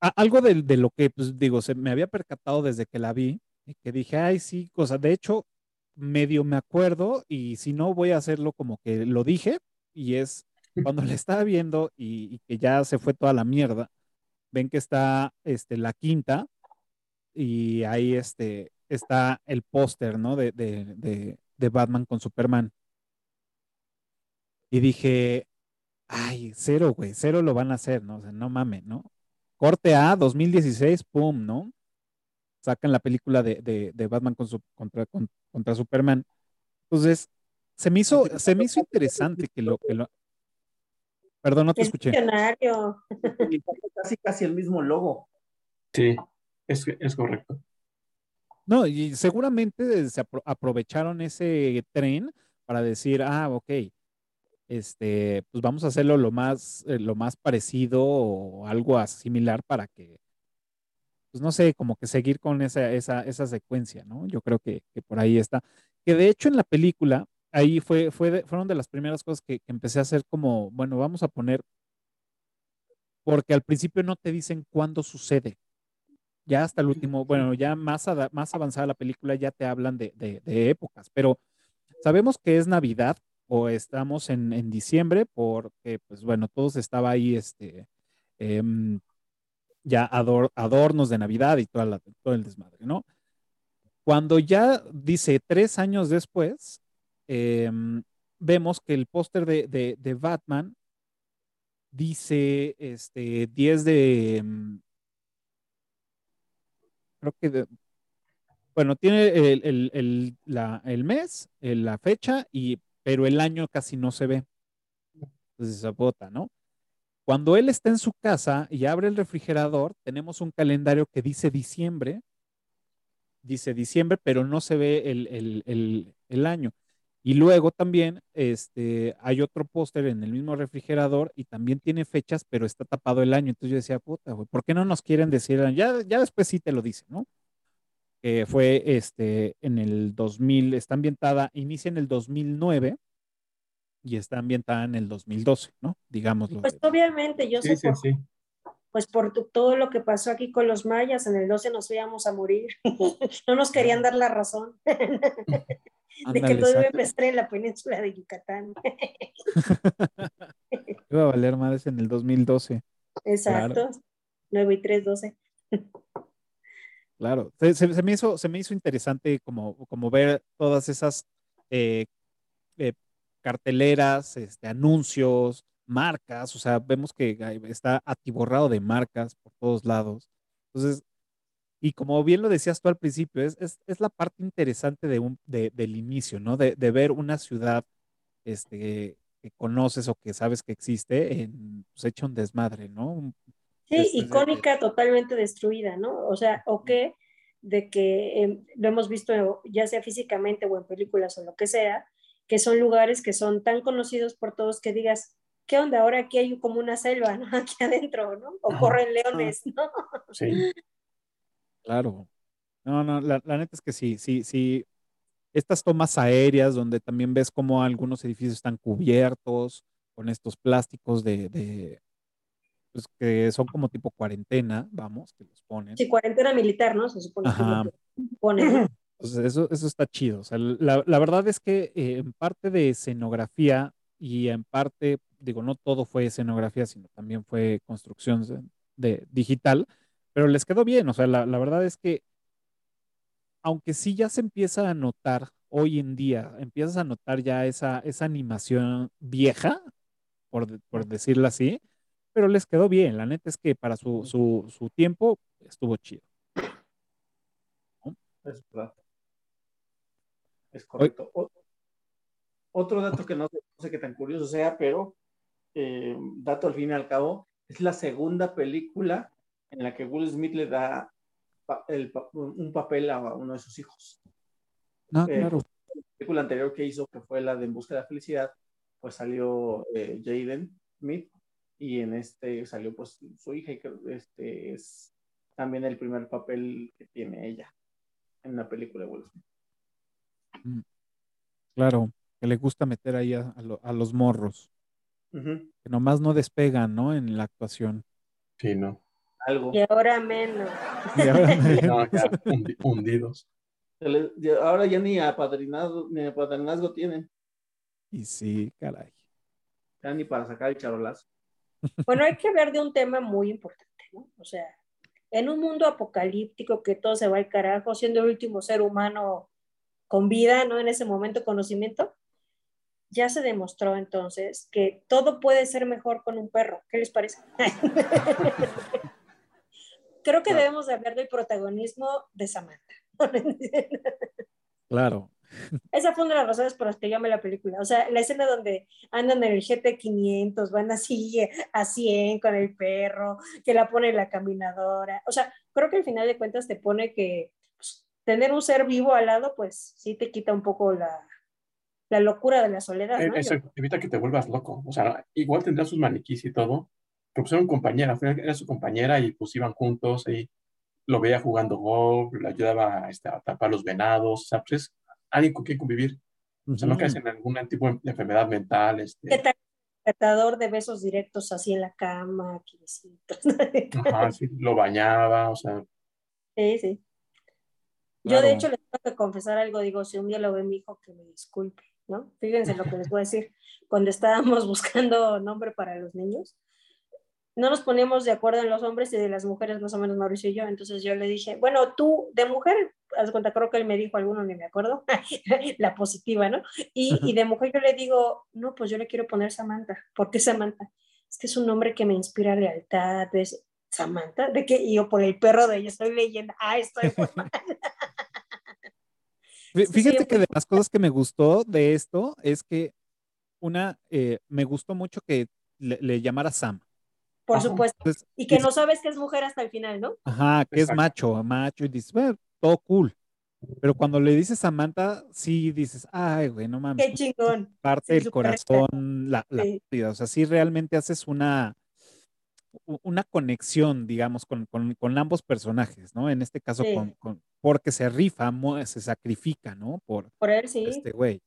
algo de, de, lo que, pues digo, se me había percatado desde que la vi, y que dije, ay, sí, cosa, de hecho, medio me acuerdo, y si no, voy a hacerlo como que lo dije, y es cuando la estaba viendo y, que ya se fue toda la mierda, ven que está este, la quinta, y ahí este, está el póster, ¿no? De, Batman con Superman. Y dije, ay, cero, güey, cero lo van a hacer, ¿no? O sea, no mames, ¿no? Corte A, 2016, pum, ¿no? Sacan la película de, Batman contra, con, contra Superman. Entonces, se me hizo, se me hizo interesante que que lo... Perdón, no te El escuché. casi, casi el mismo logo. Sí, es, es correcto. No, y seguramente se apro- aprovecharon ese tren para decir, ah, ok, este, pues vamos a hacerlo lo más, eh, lo más parecido o algo similar para que, pues no sé, como que seguir con esa, esa, esa secuencia, ¿no? Yo creo que, que por ahí está. Que de hecho en la película, ahí fue, fue de- fueron de las primeras cosas que, que empecé a hacer como, bueno, vamos a poner, porque al principio no te dicen cuándo sucede. Ya hasta el último, bueno, ya más, más avanzada la película ya te hablan de, de- de épocas, pero sabemos que es Navidad o estamos en, en diciembre porque, pues bueno, todos estaba ahí, este, em, ya ador- adornos de Navidad y toda la- todo el desmadre, ¿no? Cuando ya dice tres años después, em, vemos que el póster de, de- Batman dice, este, 10 de, em, creo que, bueno, tiene el, el- la- el mes, la fecha, y, pero el año casi no se ve. Entonces se bota, ¿no? Cuando él está en su casa y abre el refrigerador, tenemos un calendario que dice diciembre, dice diciembre, pero no se ve el año. Y luego también este, hay otro póster en el mismo refrigerador y también tiene fechas, pero está tapado el año. Entonces yo decía, puta, güey, ¿por qué no nos quieren decir? el año? Ya, ya después sí te lo dicen, ¿no? Que fue este, en el 2000, está ambientada, inicia en el 2009 y está ambientada en el 2012, ¿no? Digámoslo. Pues obviamente, yo Sí, sé sí, por, sí. pues por tu- todo lo que pasó aquí con los mayas, en el 12 nos íbamos a morir. no nos querían dar la razón de que todo iba a empezar en la península de Yucatán. Iba a valer madres en el 2012. Exacto. 9 y 3, 12. Claro, se, se- se me hizo, se me hizo interesante como, como ver todas esas eh, eh, carteleras, este, anuncios, marcas, o sea, vemos que está atiborrado de marcas por todos lados. Entonces, y como bien lo decías tú al principio, es, es, es la parte interesante de un, de- del inicio, ¿no? De, de ver una ciudad este, que conoces o que sabes que existe, en, pues hecha un desmadre, ¿no? Un- Sí, Este, icónica, totalmente destruida, ¿no? O sea, o que de que eh, lo hemos visto ya sea físicamente o en películas o lo que sea, que son lugares que son tan conocidos por todos que digas, ¿qué onda? Ahora aquí hay como una selva, ¿no? Aquí adentro, ¿no? O corren leones, ¿no? Sí. Claro. No, no, la, la neta es que sí, sí, sí. Estas tomas aéreas donde también ves cómo algunos edificios están cubiertos con estos plásticos de, de pues que son como tipo cuarentena, vamos, que los ponen. Sí, cuarentena militar, ¿no? Se supone Ajá. que ponen. Entonces, eso, eso está chido. O sea, la, la verdad es que eh, en parte de escenografía y en parte, digo, no todo fue escenografía, sino también fue construcción de, de digital, pero les quedó bien. O sea, la, la verdad es que, aunque sí ya se empieza a notar hoy en día, empiezas a notar ya esa, esa animación vieja, por, por decirlo así, pero les quedó bien. La neta es que para su, su, su tiempo estuvo chido. Es verdad. Es correcto. Otro dato que no sé, no sé qué tan curioso sea, pero eh, dato al fin y al cabo, es la segunda película en la que Will Smith le da pa- el pa- un papel a uno de sus hijos. No, Eh, claro. La película anterior que hizo, que fue la de En Busca de la Felicidad, pues salió eh, Jaden Smith y en este salió pues su hija y creo que este es también el primer papel que tiene ella en una película de Will Smith. Claro, que le gusta meter ahí a, a lo- a los morros, que nomás no despegan, ¿no? En la actuación. Sí, no. Algo. Y ahora menos. Y ahora menos. No, ya, hundi- hundidos. Ahora ya ni apadrinado, ni apadrinazgo tienen, Y sí, caray. ya ni para sacar el charolazo. Bueno, hay que hablar de un tema muy importante, ¿no? O sea, en un mundo apocalíptico que todo se va al carajo, siendo el último ser humano con vida, ¿no? En ese momento, conocimiento, ya se demostró entonces que todo puede ser mejor con un perro. ¿Qué les parece? Creo que Claro. debemos de hablar del protagonismo de Samantha. Claro. Esa fue una de las razones por las que yo amé la película. O sea, la escena donde andan en el GT500, van así a 100 con el perro, que la pone la caminadora. O sea, creo que al final de cuentas te pone que pues, tener un ser vivo al lado, pues sí te quita un poco la, la locura de la soledad, Eh, ¿no? Eso evita que te vuelvas loco. O sea, igual tendrá sus maniquís y todo, pero pues eran compañera, al final era su compañera y pues iban juntos y lo veía jugando golf, le ayudaba este, a tapar los venados, o sea, pues es alguien con quien convivir. O sea, no caes en algún tipo de enfermedad mental, ¿Qué este, tal? Tratador de besos directos así en la cama, aquí ajá, sí, lo bañaba, o sea, Sí, sí. Yo de hecho les tengo que confesar algo, digo, si un día lo ve mi hijo, que me disculpe, ¿no? Fíjense lo que les voy a decir. Cuando estábamos buscando nombre para los niños, no nos poníamos de acuerdo en los hombres y de las mujeres, más o menos Mauricio y yo. Entonces yo le dije, bueno, tú de mujer, haz de cuenta, creo que él me dijo alguno, ni me acuerdo, la positiva, ¿no? Y, y de mujer yo le digo, no, pues yo le quiero poner Samantha. ¿Por qué Samantha? Es que es un nombre que me inspira lealtad, es Samantha, de que y yo por el perro de ella estoy leyendo, ah, estoy muy mal. Fíjate que de las cosas que me gustó de esto es que una, eh, me gustó mucho que le, le llamara Sam. Por Ajá. supuesto. Entonces, Y que no sabes que es mujer hasta el final, ¿no? Ajá, que es macho, macho, y dices, bueno, todo cool. Pero cuando le dices Samantha, sí dices, ay, güey, no mames, Qué chingón. parte sí, del corazón, la, la Sí. pérdida. O sea, sí realmente haces una, una conexión, digamos, con, con- con ambos personajes, ¿no? En este caso, Sí. con, con- porque se rifa, se sacrifica, ¿no? Por Por él sí. este güey.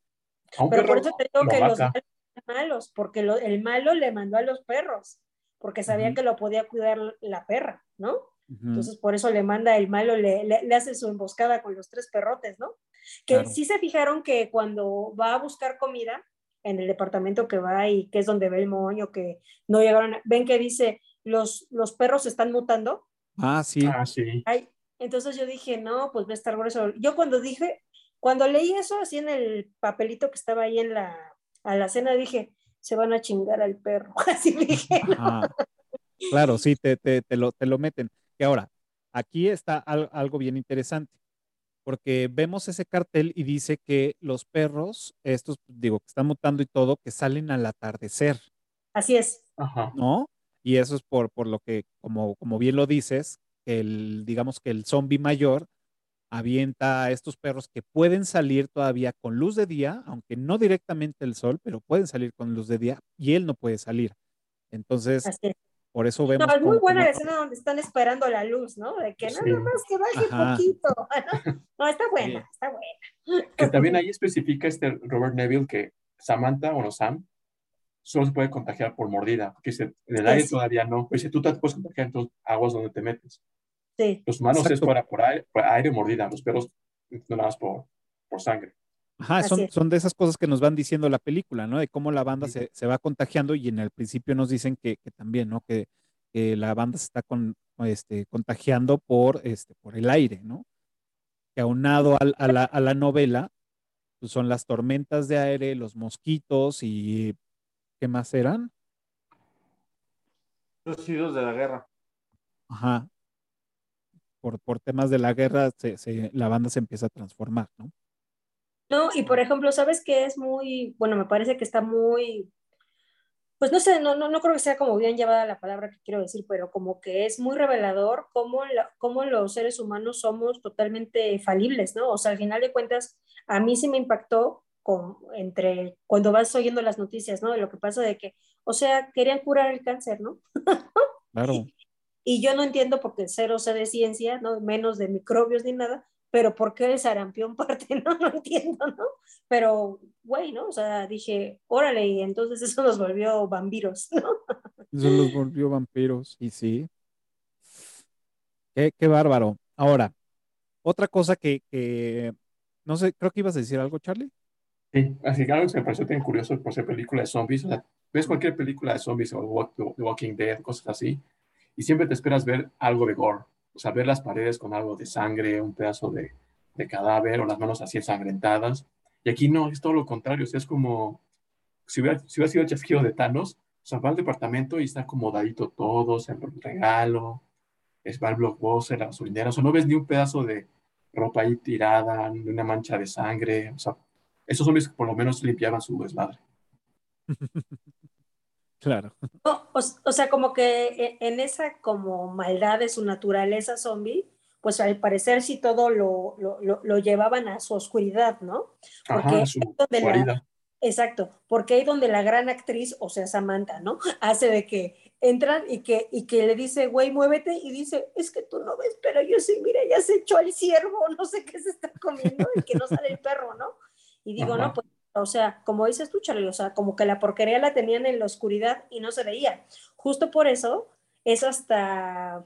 Pero por eso te digo lo que los mata. malos porque lo- el malo le mandó a los perros, porque sabía Ujú. que lo podía cuidar la perra, ¿no? Ujú. Entonces por eso le manda el malo, le, le- le hace su emboscada con los tres perrotes, ¿no? Que Claro. sí se fijaron que cuando va a buscar comida en el departamento que va y que es donde ve el moño, que no llegaron, a- ven que dice, los, los perros están mutando. Ah, sí. Ah, sí. Ay, entonces yo dije, no, pues va a estar grueso. Yo cuando dije, cuando leí eso así en el papelito que estaba ahí en la, a la cena, dije, se van a chingar al perro. Así dije. Ajá. Claro, sí, te, te, te lo, te lo meten. Y ahora, aquí está al- algo bien interesante, porque vemos ese cartel y dice que los perros, estos, digo, que están mutando y todo, que salen al atardecer, Así es. Ajá. ¿no? Y eso es por, por lo que, como, como bien lo dices, que el, digamos que el zombie mayor avienta a estos perros que pueden salir todavía con luz de día, aunque no directamente el sol, pero pueden salir con luz de día y él no puede salir. Entonces, es. por eso vemos. No, es muy buena la escena donde están esperando la luz, ¿no? De que Sí. nada más que baje Ajá. poquito. No, está buena, Sí. está buena. Que también ahí especifica este Robert Neville que Samantha, o no Sam, solo se puede contagiar por mordida, porque dice, en el Sí, aire sí. todavía no. Dice, tú te puedes contagiar en tus aguas donde te metes. Sí, Los humanos es Exacto. para por aire, por aire o mordida, los perros no nada más por, por sangre. Ajá, son, es. son de esas cosas que nos van diciendo la película, ¿no? De cómo la banda se, se va contagiando y en el principio nos dicen que, que también, ¿no? Que, que la banda se está con, este, contagiando por, este, por el aire, ¿no? Que aunado al- a, la, a la novela, pues son las tormentas de aire, los mosquitos y ¿qué más eran? Los hijos de la guerra. Ajá. Por, por temas de la guerra, se, se- la banda se empieza a transformar, ¿no? No, y por ejemplo, ¿sabes qué es muy, bueno, me parece que está muy, pues no sé, no, no, no creo que sea como bien llevada la palabra que quiero decir, pero como que es muy revelador cómo, la- cómo los seres humanos somos totalmente falibles, ¿no? O sea, al final de cuentas, a mí sí me impactó con, entre cuando vas oyendo las noticias, ¿no? De lo que pasa de que, o sea, querían curar el cáncer, ¿no? Claro. Y yo no entiendo porque cero sé de ciencia, ¿no? Menos de microbios ni nada, pero ¿por qué el sarampión parte? No, no entiendo, ¿no? Pero, güey, ¿no? O sea, dije, órale, y entonces eso nos volvió vampiros, ¿no? Eso los volvió vampiros, y sí. Qué, bárbaro. Ahora, otra cosa que, no sé, creo que ibas a decir algo, Charlie. Sí, así que algo que me pareció tan curioso por ser película de zombies. O sea, ves cualquier película de zombies o The Walking Dead, cosas así, y siempre te esperas ver algo de gore. O sea, ver las paredes con algo de sangre, un pedazo de, de cadáver o las manos así ensangrentadas. Y aquí no, es todo lo contrario. O sea, es como si hubiera, si hubiera sido el chasquido de Thanos, o sea, va al departamento y está acomodadito todo, se el regalo, es va al blockbuster, la gasolinera, o sea, no ves ni un pedazo de ropa ahí tirada, ni una mancha de sangre, o sea, esos zombies por lo menos limpiaban su desmadre. Claro. o, sea, como que e, en esa como maldad de su naturaleza zombie, pues al parecer sí todo lo, lo, llevaban a su oscuridad, ¿no? Porque su exacto, porque ahí donde la gran actriz, o sea, Samantha, ¿no? Hace de que entran y que, y que le dice, güey, muévete, y dice, es que tú no ves, pero yo sí, mira, ya se echó el ciervo, no sé qué se está comiendo, y que no sale el perro, ¿no? Y digo, no, pues, o sea, como dices tú, Charlie, o sea, como que la porquería la tenían en la oscuridad y no se veía. Justo por eso es hasta,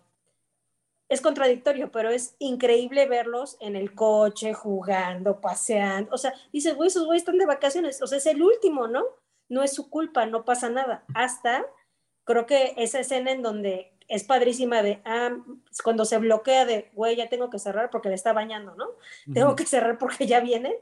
es contradictorio, pero es increíble verlos en el coche, jugando, paseando. O sea, dices, güey, esos güeyes están de vacaciones. O sea, es el último, ¿no? No es su culpa, no pasa nada. Hasta, creo que esa escena en donde es padrísima de, ah, cuando se bloquea de, güey, ya tengo que cerrar porque le está bañando, ¿no? Tengo que cerrar porque ya viene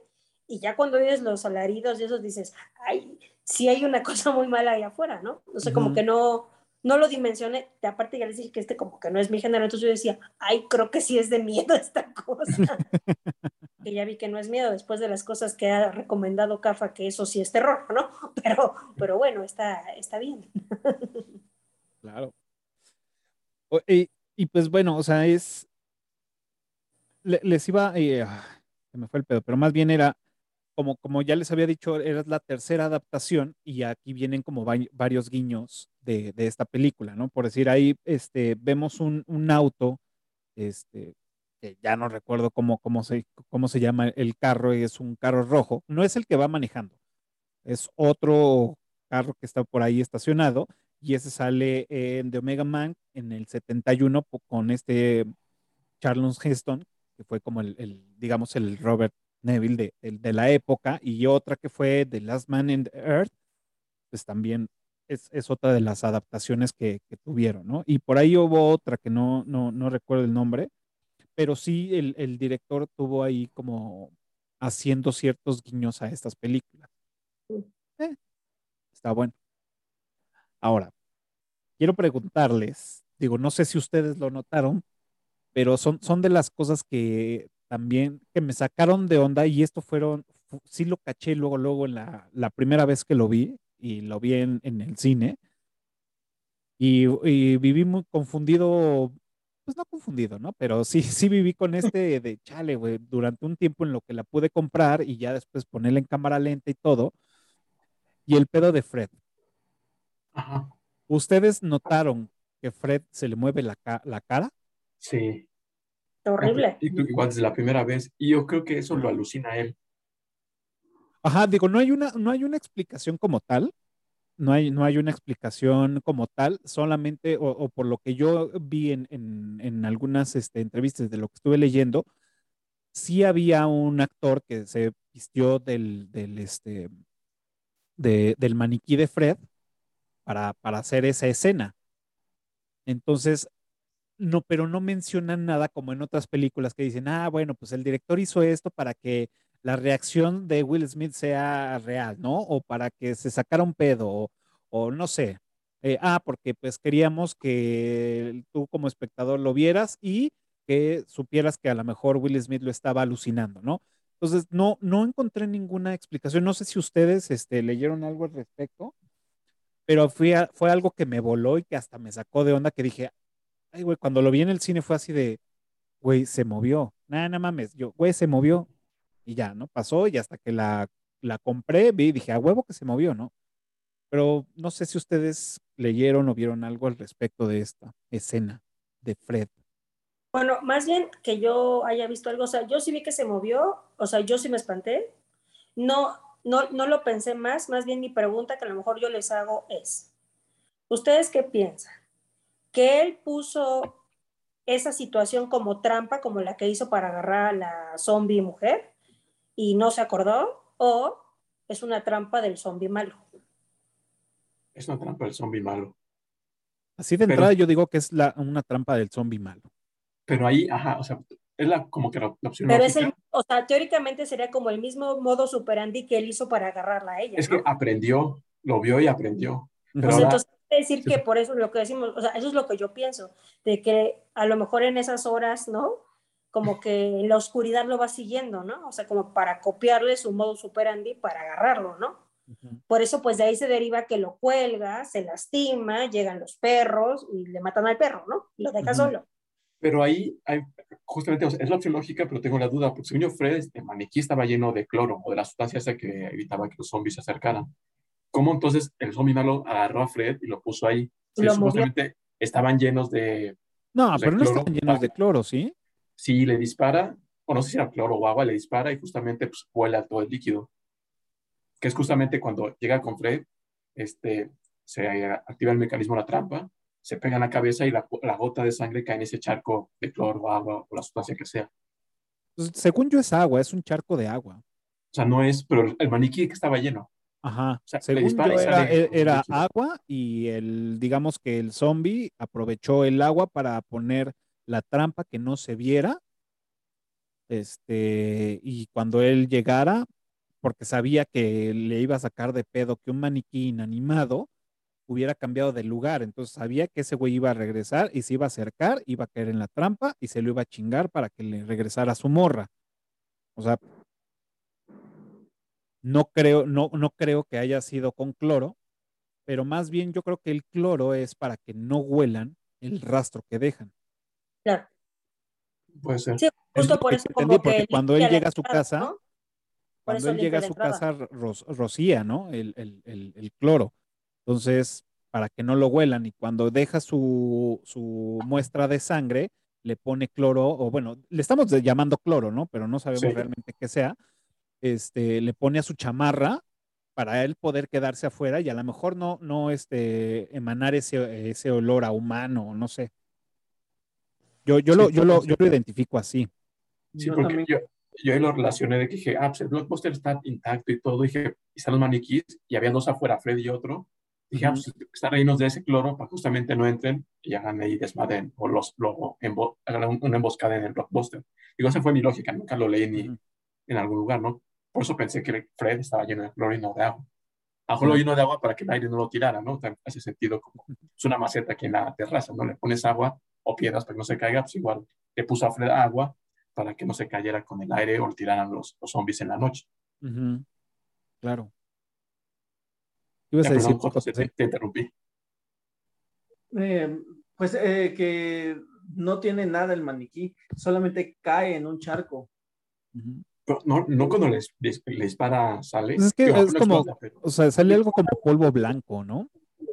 y ya cuando oyes los alaridos y esos dices, ay, sí hay una cosa muy mala ahí afuera, ¿no? O sea, como que no, no lo dimensioné, aparte ya les dije que este como que no es mi género, entonces yo decía, ay, creo que sí es de miedo esta cosa. que ya vi que no es miedo después de las cosas que ha recomendado Cafa, que eso sí es terror, ¿no? Pero, pero bueno, está, está bien. claro. Y, y, pues bueno, o sea, es... les iba... Eh, ah, se me fue el pedo, pero más bien era como, como ya les había dicho, era la tercera adaptación y aquí vienen como varios guiños de, de, esta película, ¿no? Por decir, ahí este, vemos un, un auto, este, que ya no recuerdo cómo, cómo, se, cómo se llama el carro, es un carro rojo, no es el que va manejando, es otro carro que está por ahí estacionado y ese sale The Omega Man en el 71 con este Charles Heston, que fue como el, el digamos, el Robert Neville de, de, la época, y otra que fue The Last Man in the Earth, pues también es, es otra de las adaptaciones que, que, tuvieron, ¿no? Y por ahí hubo otra que no, no, no recuerdo el nombre, pero sí el, el, director tuvo ahí como haciendo ciertos guiños a estas películas. Eh, está bueno. Ahora, quiero preguntarles, digo, no sé si ustedes lo notaron, pero son, son de las cosas que también que me sacaron de onda y esto fueron, sí lo caché luego, luego en la, la primera vez que lo vi y lo vi en, en el cine y, y, viví muy confundido, pues no confundido, ¿no? Pero sí, sí viví con este de chale, güey, durante un tiempo en lo que la pude comprar y ya después ponerla en cámara lenta y todo. Y el pedo de Fred. Ajá. ¿Ustedes notaron que Fred se le mueve la, la cara? Sí. Horrible. Igual desde la primera vez. Y yo creo que eso lo alucina él. Ajá, digo, no hay una, no hay una explicación como tal. No hay, no hay una explicación como tal, solamente, o, por lo que yo vi en, en, algunas este, entrevistas de lo que estuve leyendo, sí había un actor que se vistió del, del, este, del maniquí de Fred para, para hacer esa escena. Entonces, no, pero no mencionan nada como en otras películas que dicen, ah, bueno, pues el director hizo esto para que la reacción de Will Smith sea real, ¿no? O para que se sacara un pedo, o, no sé. Eh, ah, porque pues queríamos que tú como espectador lo vieras y que supieras que a lo mejor Will Smith lo estaba alucinando, ¿no? Entonces, no, no encontré ninguna explicación. No sé si ustedes este, leyeron algo al respecto, pero fue, fue algo que me voló y que hasta me sacó de onda, que dije, Ay, güey, cuando lo vi en el cine fue así de, güey, se movió. Nada, nada mames. Yo, güey, se movió. Y ya, ¿no? Pasó y hasta que la, la compré, vi dije, a huevo que se movió, ¿no? Pero no sé si ustedes leyeron o vieron algo al respecto de esta escena de Fred. Bueno, más bien que yo haya visto algo, o sea, yo sí vi que se movió, o sea, yo sí me espanté. No, no, no lo pensé más, más bien mi pregunta que a lo mejor yo les hago es, ¿ustedes qué piensan? Que él puso esa situación como trampa, como la que hizo para agarrar a la zombie mujer y no se acordó, o es una trampa del zombie malo. Es una trampa del zombie malo. Así de entrada yo digo que es la, una trampa del zombie malo. Pero ahí, ajá, o sea, es la, como que la, opción Pero es el, o sea, teóricamente sería como el mismo modo superandi que él hizo para agarrarla a ella. Es que aprendió, lo vio y aprendió. Pero pues entonces, decir que por eso lo que decimos, o sea, eso es lo que yo pienso, de que a lo mejor en esas horas, ¿no? Como que la oscuridad lo va siguiendo, ¿no? O sea, como para copiarle su modo superandi para agarrarlo, ¿no? Por eso, pues de ahí se deriva que lo cuelga, se lastima, llegan los perros y le matan al perro, ¿no? Lo deja solo. Pero ahí hay, justamente, es la opción lógica, pero tengo la duda, porque según yo, Fred, este maniquí estaba lleno de cloro o de la sustancia esa que evitaba que los zombies se acercaran. ¿Cómo entonces el zombie malo agarró a Fred y lo puso ahí? Si supuestamente estaban llenos de. No, pero no estaban llenos de cloro, ¿sí? Sí, le dispara, o no sé si era cloro o agua, le dispara y justamente pues, vuela todo el líquido. Que es justamente cuando llega con Fred, este, se activa el mecanismo de la trampa, se pega en la cabeza y la, gota de sangre cae en ese charco de cloro o agua o la sustancia que sea. Pues, según yo es agua, es un charco de agua. O sea, no es, pero el maniquí que estaba lleno. Ajá. Según yo era, e, era agua y el, digamos que el zombie aprovechó el agua para poner la trampa que no se viera. Este, y cuando él llegara, porque sabía que le iba a sacar de pedo que un maniquí inanimado hubiera cambiado de lugar. Entonces sabía que ese güey iba a regresar y se iba a acercar, iba a caer en la trampa y se lo iba a chingar para que le regresara a su morra. O sea, no creo, no, no creo que haya sido con cloro, pero más bien yo creo que el cloro es para que no huelan el rastro que dejan. Claro. Puede ser. Sí, justo por eso como porque cuando él llega a su casa, cuando él llega a su casa, rocía, ¿no? El, el, cloro. Entonces, para que no lo huelan, y cuando deja su, su, muestra de sangre, le pone cloro, o bueno, le estamos llamando cloro, ¿no? Pero no sabemos realmente qué sea este, le pone a su chamarra para él poder quedarse afuera y a lo mejor no, no este, emanar ese, ese olor a humano, no sé. Yo, yo, lo, yo, lo, yo lo identifico así. Sí, porque yo, yo lo relacioné de que dije, ah, pues el blockbuster está intacto y todo, dije, y están los maniquís, y había dos afuera, Fred y otro. Dije, ah, pues están rellenos de ese cloro para justamente no entren y hagan ahí desmadren o los, lo, hagan una emboscada en el blockbuster. Digo, esa fue mi lógica, nunca lo leí ni en algún lugar, ¿no? Por eso pensé que Fred estaba lleno de cloro y no de agua. A lo lleno de agua para que el aire no lo tirara, ¿no? Hace sentido como es una maceta aquí en la terraza, ¿no? Le pones agua o piedras para que no se caiga, pues igual le puso a Fred agua para que no se cayera con el aire o le tiraran los, los zombies en la noche. Claro. ¿Qué ibas a decir? te, interrumpí. Eh, pues eh, que no tiene nada el maniquí, solamente cae en un charco no, no cuando les, les, dispara sale. Es que es como, o sea, sale algo como polvo blanco, ¿no?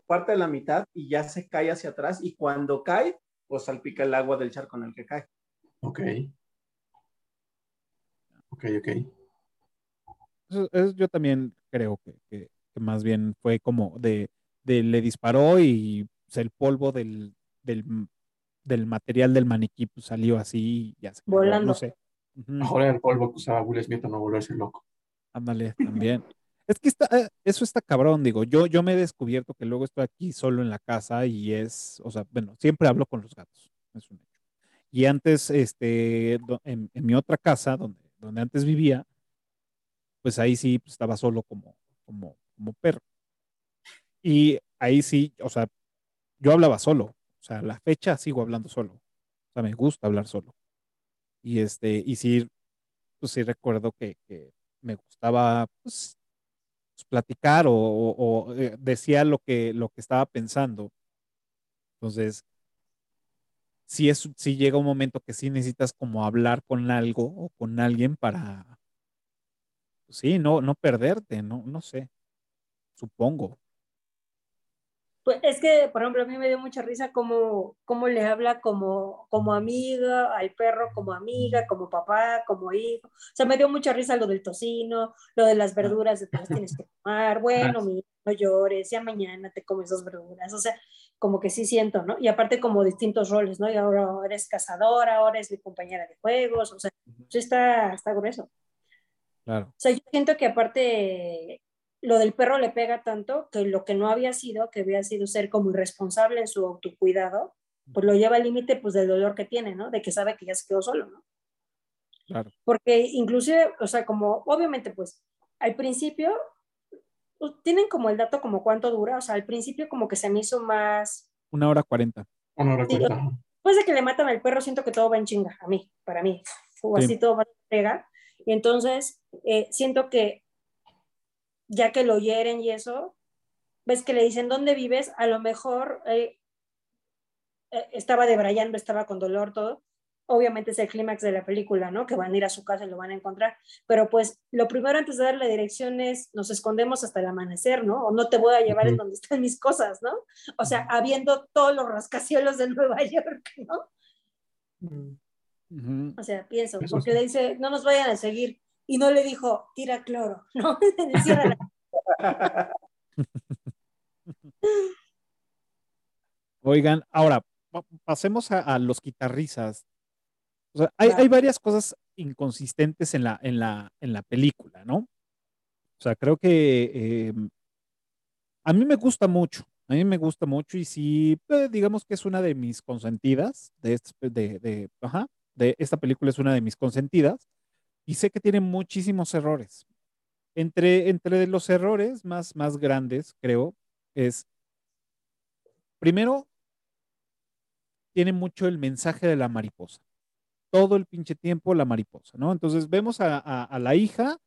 Parte de la mitad y ya se cae hacia atrás y cuando cae, pues salpica el agua del charco en el que cae. Ok. Ok, ok. yo también creo que, que, más bien fue como de, de le disparó y pues, el polvo del, del, del material del maniquí pues, salió así y ya se Volando. no sé. Ahora el polvo que usaba Will Smith no volverse loco. Ándale, también. es que está, eh, eso está cabrón, digo. Yo, yo me he descubierto que luego estoy aquí solo en la casa y es, o sea, bueno, siempre hablo con los gatos, es un hecho. Y antes, este, en, mi otra casa, donde, donde antes vivía, pues ahí sí pues, estaba solo como, como, como perro. Y ahí sí, o sea, yo hablaba solo. O sea, la fecha sigo hablando solo. O sea, me gusta hablar solo. Y este, y sí, pues sí recuerdo que, me gustaba pues, pues, platicar o, eh, decía lo que, lo que estaba pensando. Entonces, sí, es, sí llega un momento que sí necesitas como hablar con algo o con alguien para, pues sí, no, no perderte, no, no sé, supongo. Pues es que, por ejemplo, a mí me dio mucha risa cómo, cómo le habla como, como amiga, al perro como amiga, como papá, como hijo. O sea, me dio mucha risa lo del tocino, lo de las verduras de las tienes que tomar. Bueno, mi no llores, ya mañana te comes dos verduras. O sea, como que sí siento, ¿no? Y aparte como distintos roles, ¿no? Y ahora eres cazadora, ahora eres mi compañera de juegos, o sea, sí está, está grueso. Claro. O sea, yo siento que aparte lo del perro le pega tanto que lo que no había sido, que había sido ser como irresponsable en su autocuidado, pues lo lleva al límite pues del dolor que tiene, ¿no? De que sabe que ya se quedó solo, ¿no? Claro. Porque inclusive, o sea, como obviamente pues al principio pues, tienen como el dato como cuánto dura, o sea, al principio como que se me hizo más... Una hora cuarenta. Una hora cuarenta. Después de que le matan al perro, siento que todo va en chinga, a mí, para mí, o así todo va en pega. Y entonces, eh, siento que ya que lo hieren y eso, ves que le dicen, ¿dónde vives? A lo mejor eh, eh, estaba debrayando, estaba con dolor, todo, obviamente es el clímax de la película, ¿no? Que van a ir a su casa y lo van a encontrar. Pero pues lo primero antes de darle dirección es, nos escondemos hasta el amanecer, ¿no? O no te voy a llevar en donde están mis cosas, ¿no? O sea, habiendo todos los rascacielos de Nueva York, ¿no? O sea, pienso, porque le dice, no nos vayan a seguir. Y no le dijo, tira cloro, ¿no? Oigan, ahora pasemos a, los guitarrizas. O sea, hay, varias cosas inconsistentes en la, en, la, en la película, ¿no? O sea, creo que em, a mí me gusta mucho, a mí me gusta mucho y sí, pues, digamos que es una de mis consentidas, de, de, de, ajá, de esta película es una de mis consentidas y sé que tiene muchísimos errores. Entre, entre los errores más, más grandes, creo, es, primero, tiene mucho el mensaje de la mariposa todo el pinche tiempo la mariposa, ¿no? Entonces vemos a, la hija,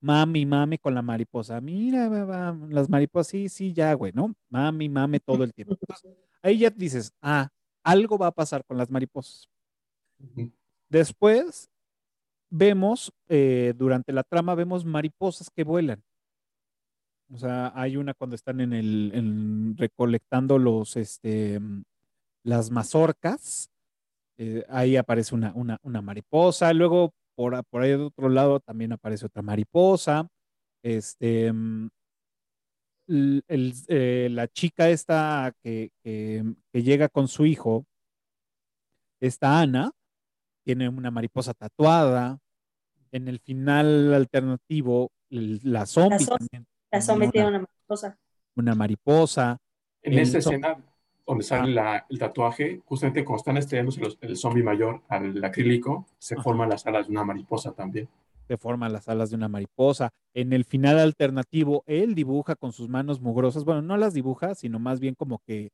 mami, mami con la mariposa. Mira, las mariposas, sí, sí, ya, güey, ¿no? Mami, mami todo el tiempo. ahí ya dices, ah, algo va a pasar con las mariposas. Después vemos, eh, durante la trama, vemos mariposas que vuelan. O sea, hay una cuando están en el, recolectando los, este, las mazorcas, eh, ahí aparece una, una, mariposa, luego por, por, ahí de otro lado también aparece otra mariposa, este, mm, eh, la chica esta que, llega con su hijo, esta Ana, tiene una mariposa tatuada, en el final alternativo, la zombie la zombie tiene una mariposa. Una mariposa. En esa escena donde sale el tatuaje, justamente cuando están estrellándose el zombie mayor al acrílico, se forman las alas de una mariposa también. Se forman las alas de una mariposa. En el final alternativo, él dibuja con sus manos mugrosas, bueno, no las dibuja, sino más bien como que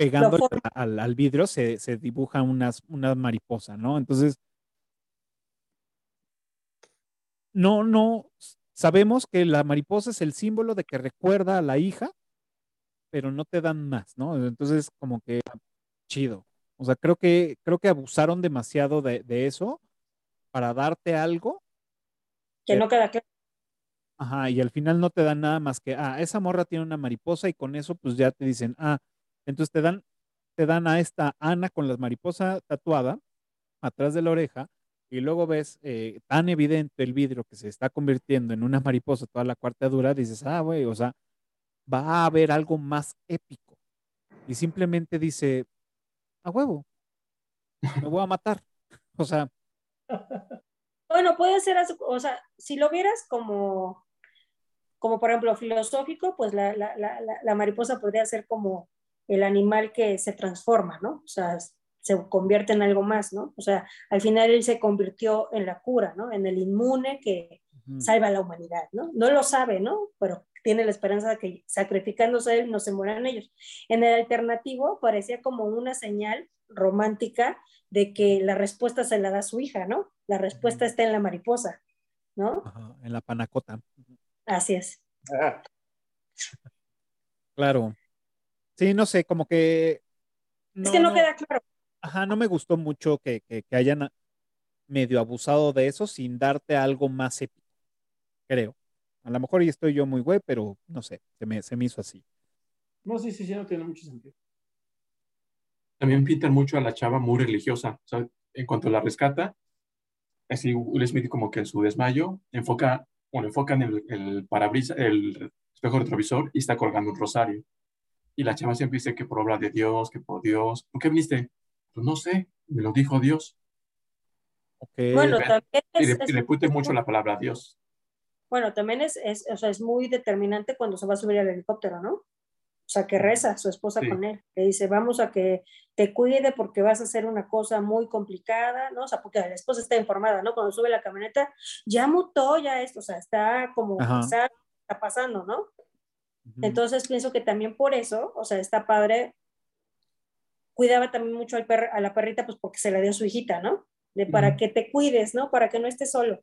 pegando al, vidrio se, dibuja unas, una mariposa, ¿no? Entonces, no, no, sabemos que la mariposa es el símbolo de que recuerda a la hija pero no te dan más, ¿no? Entonces, como que chido. O sea, creo que, creo que abusaron demasiado de, eso para darte algo. Que no queda claro. Ajá, y al final no te dan nada más que, ah, esa morra tiene una mariposa y con eso pues ya te dicen, ah, entonces te dan, te dan a esta Ana con la mariposa tatuada atrás de la oreja y luego ves eh, tan evidente el vidrio que se está convirtiendo en una mariposa toda la cuarta dura, dices, ah, güey, o sea, va a haber algo más épico. Y simplemente dice, a huevo, me voy a matar. O sea. Bueno, puede ser, o sea, si lo vieras como, como por ejemplo filosófico, pues la, la, la, la mariposa podría ser como el animal que se transforma, ¿no? O sea, se convierte en algo más, ¿no? O sea, al final él se convirtió en la cura, ¿no? En el inmune que salva a la humanidad, ¿no? No lo sabe, ¿no? Pero tiene la esperanza de que sacrificándose él no se mueran ellos. En el alternativo parecía como una señal romántica de que la respuesta se la da su hija, ¿no? La respuesta está en la mariposa, ¿no? en la panacota. Así es. Ah. Claro. Sí, no sé, como que... es que no, queda claro. Ajá, no me gustó mucho que, que, que hayan medio abusado de eso sin darte algo más épico, creo. A lo mejor y estoy yo muy güey, pero no sé, se me, se me hizo así. No, sí, sí, sí, no tiene mucho sentido. También pintan mucho a la chava muy religiosa. O sea, en cuanto la rescata, así Will Smith como que en su desmayo enfoca, bueno, enfoca en el, el parabrisas, el espejo retrovisor y está colgando un rosario. Y la chava siempre dice que por obra de Dios, que por Dios. ¿Por qué viniste? Pues no sé, me lo dijo Dios. Okay. Bueno, también y, es, le, y repite mucho la palabra Dios. Bueno, también es, es, o sea, es muy determinante cuando se va a subir al helicóptero, ¿no? O sea, que reza su esposa Sí. con él. Le dice, vamos a que te cuide porque vas a hacer una cosa muy complicada, ¿no? O sea, porque la esposa está informada, ¿no? Cuando sube la camioneta, ya mutó, ya esto, o sea, está como, está pasando, ¿no? Entonces pienso que también por eso, o sea, esta padre cuidaba también mucho al perro, a la perrita, pues porque se la dio su hijita, ¿no? De para Ujú. que te cuides, ¿no? Para que no estés solo.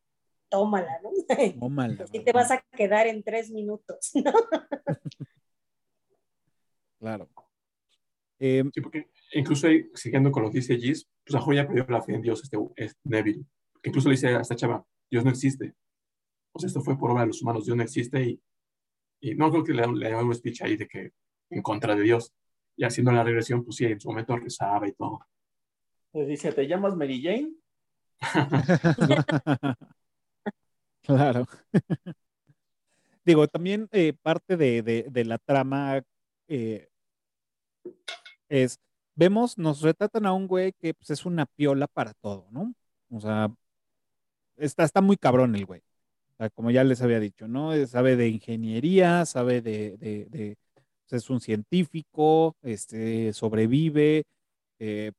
Tómala, ¿no? Tómala, Y te vas a quedar en tres minutos, ¿no? Claro. Eh, Sí, porque incluso ahí, siguiendo con lo que dice Gis, pues a ya perdió la fe en Dios, este, este Neville. Que incluso le dice a esta chava, Dios no existe. O sea, esto fue por obra de los humanos, Dios no existe y, y no creo que le, le haga un speech ahí de que en contra de Dios. Y haciendo la regresión, pues sí, en su momento rezaba y todo. Le dice, ¿te llamas Mary Jane? claro. Digo, también eh, parte de, de- de la trama eh, es, vemos, nos retratan a un güey que pues, es una piola para todo, ¿no? O sea, está, está muy cabrón el güey. Sea, como ya les había dicho, ¿no? Eh, Sabe de ingeniería, sabe de, pues, es un científico, este, sobrevive, eh,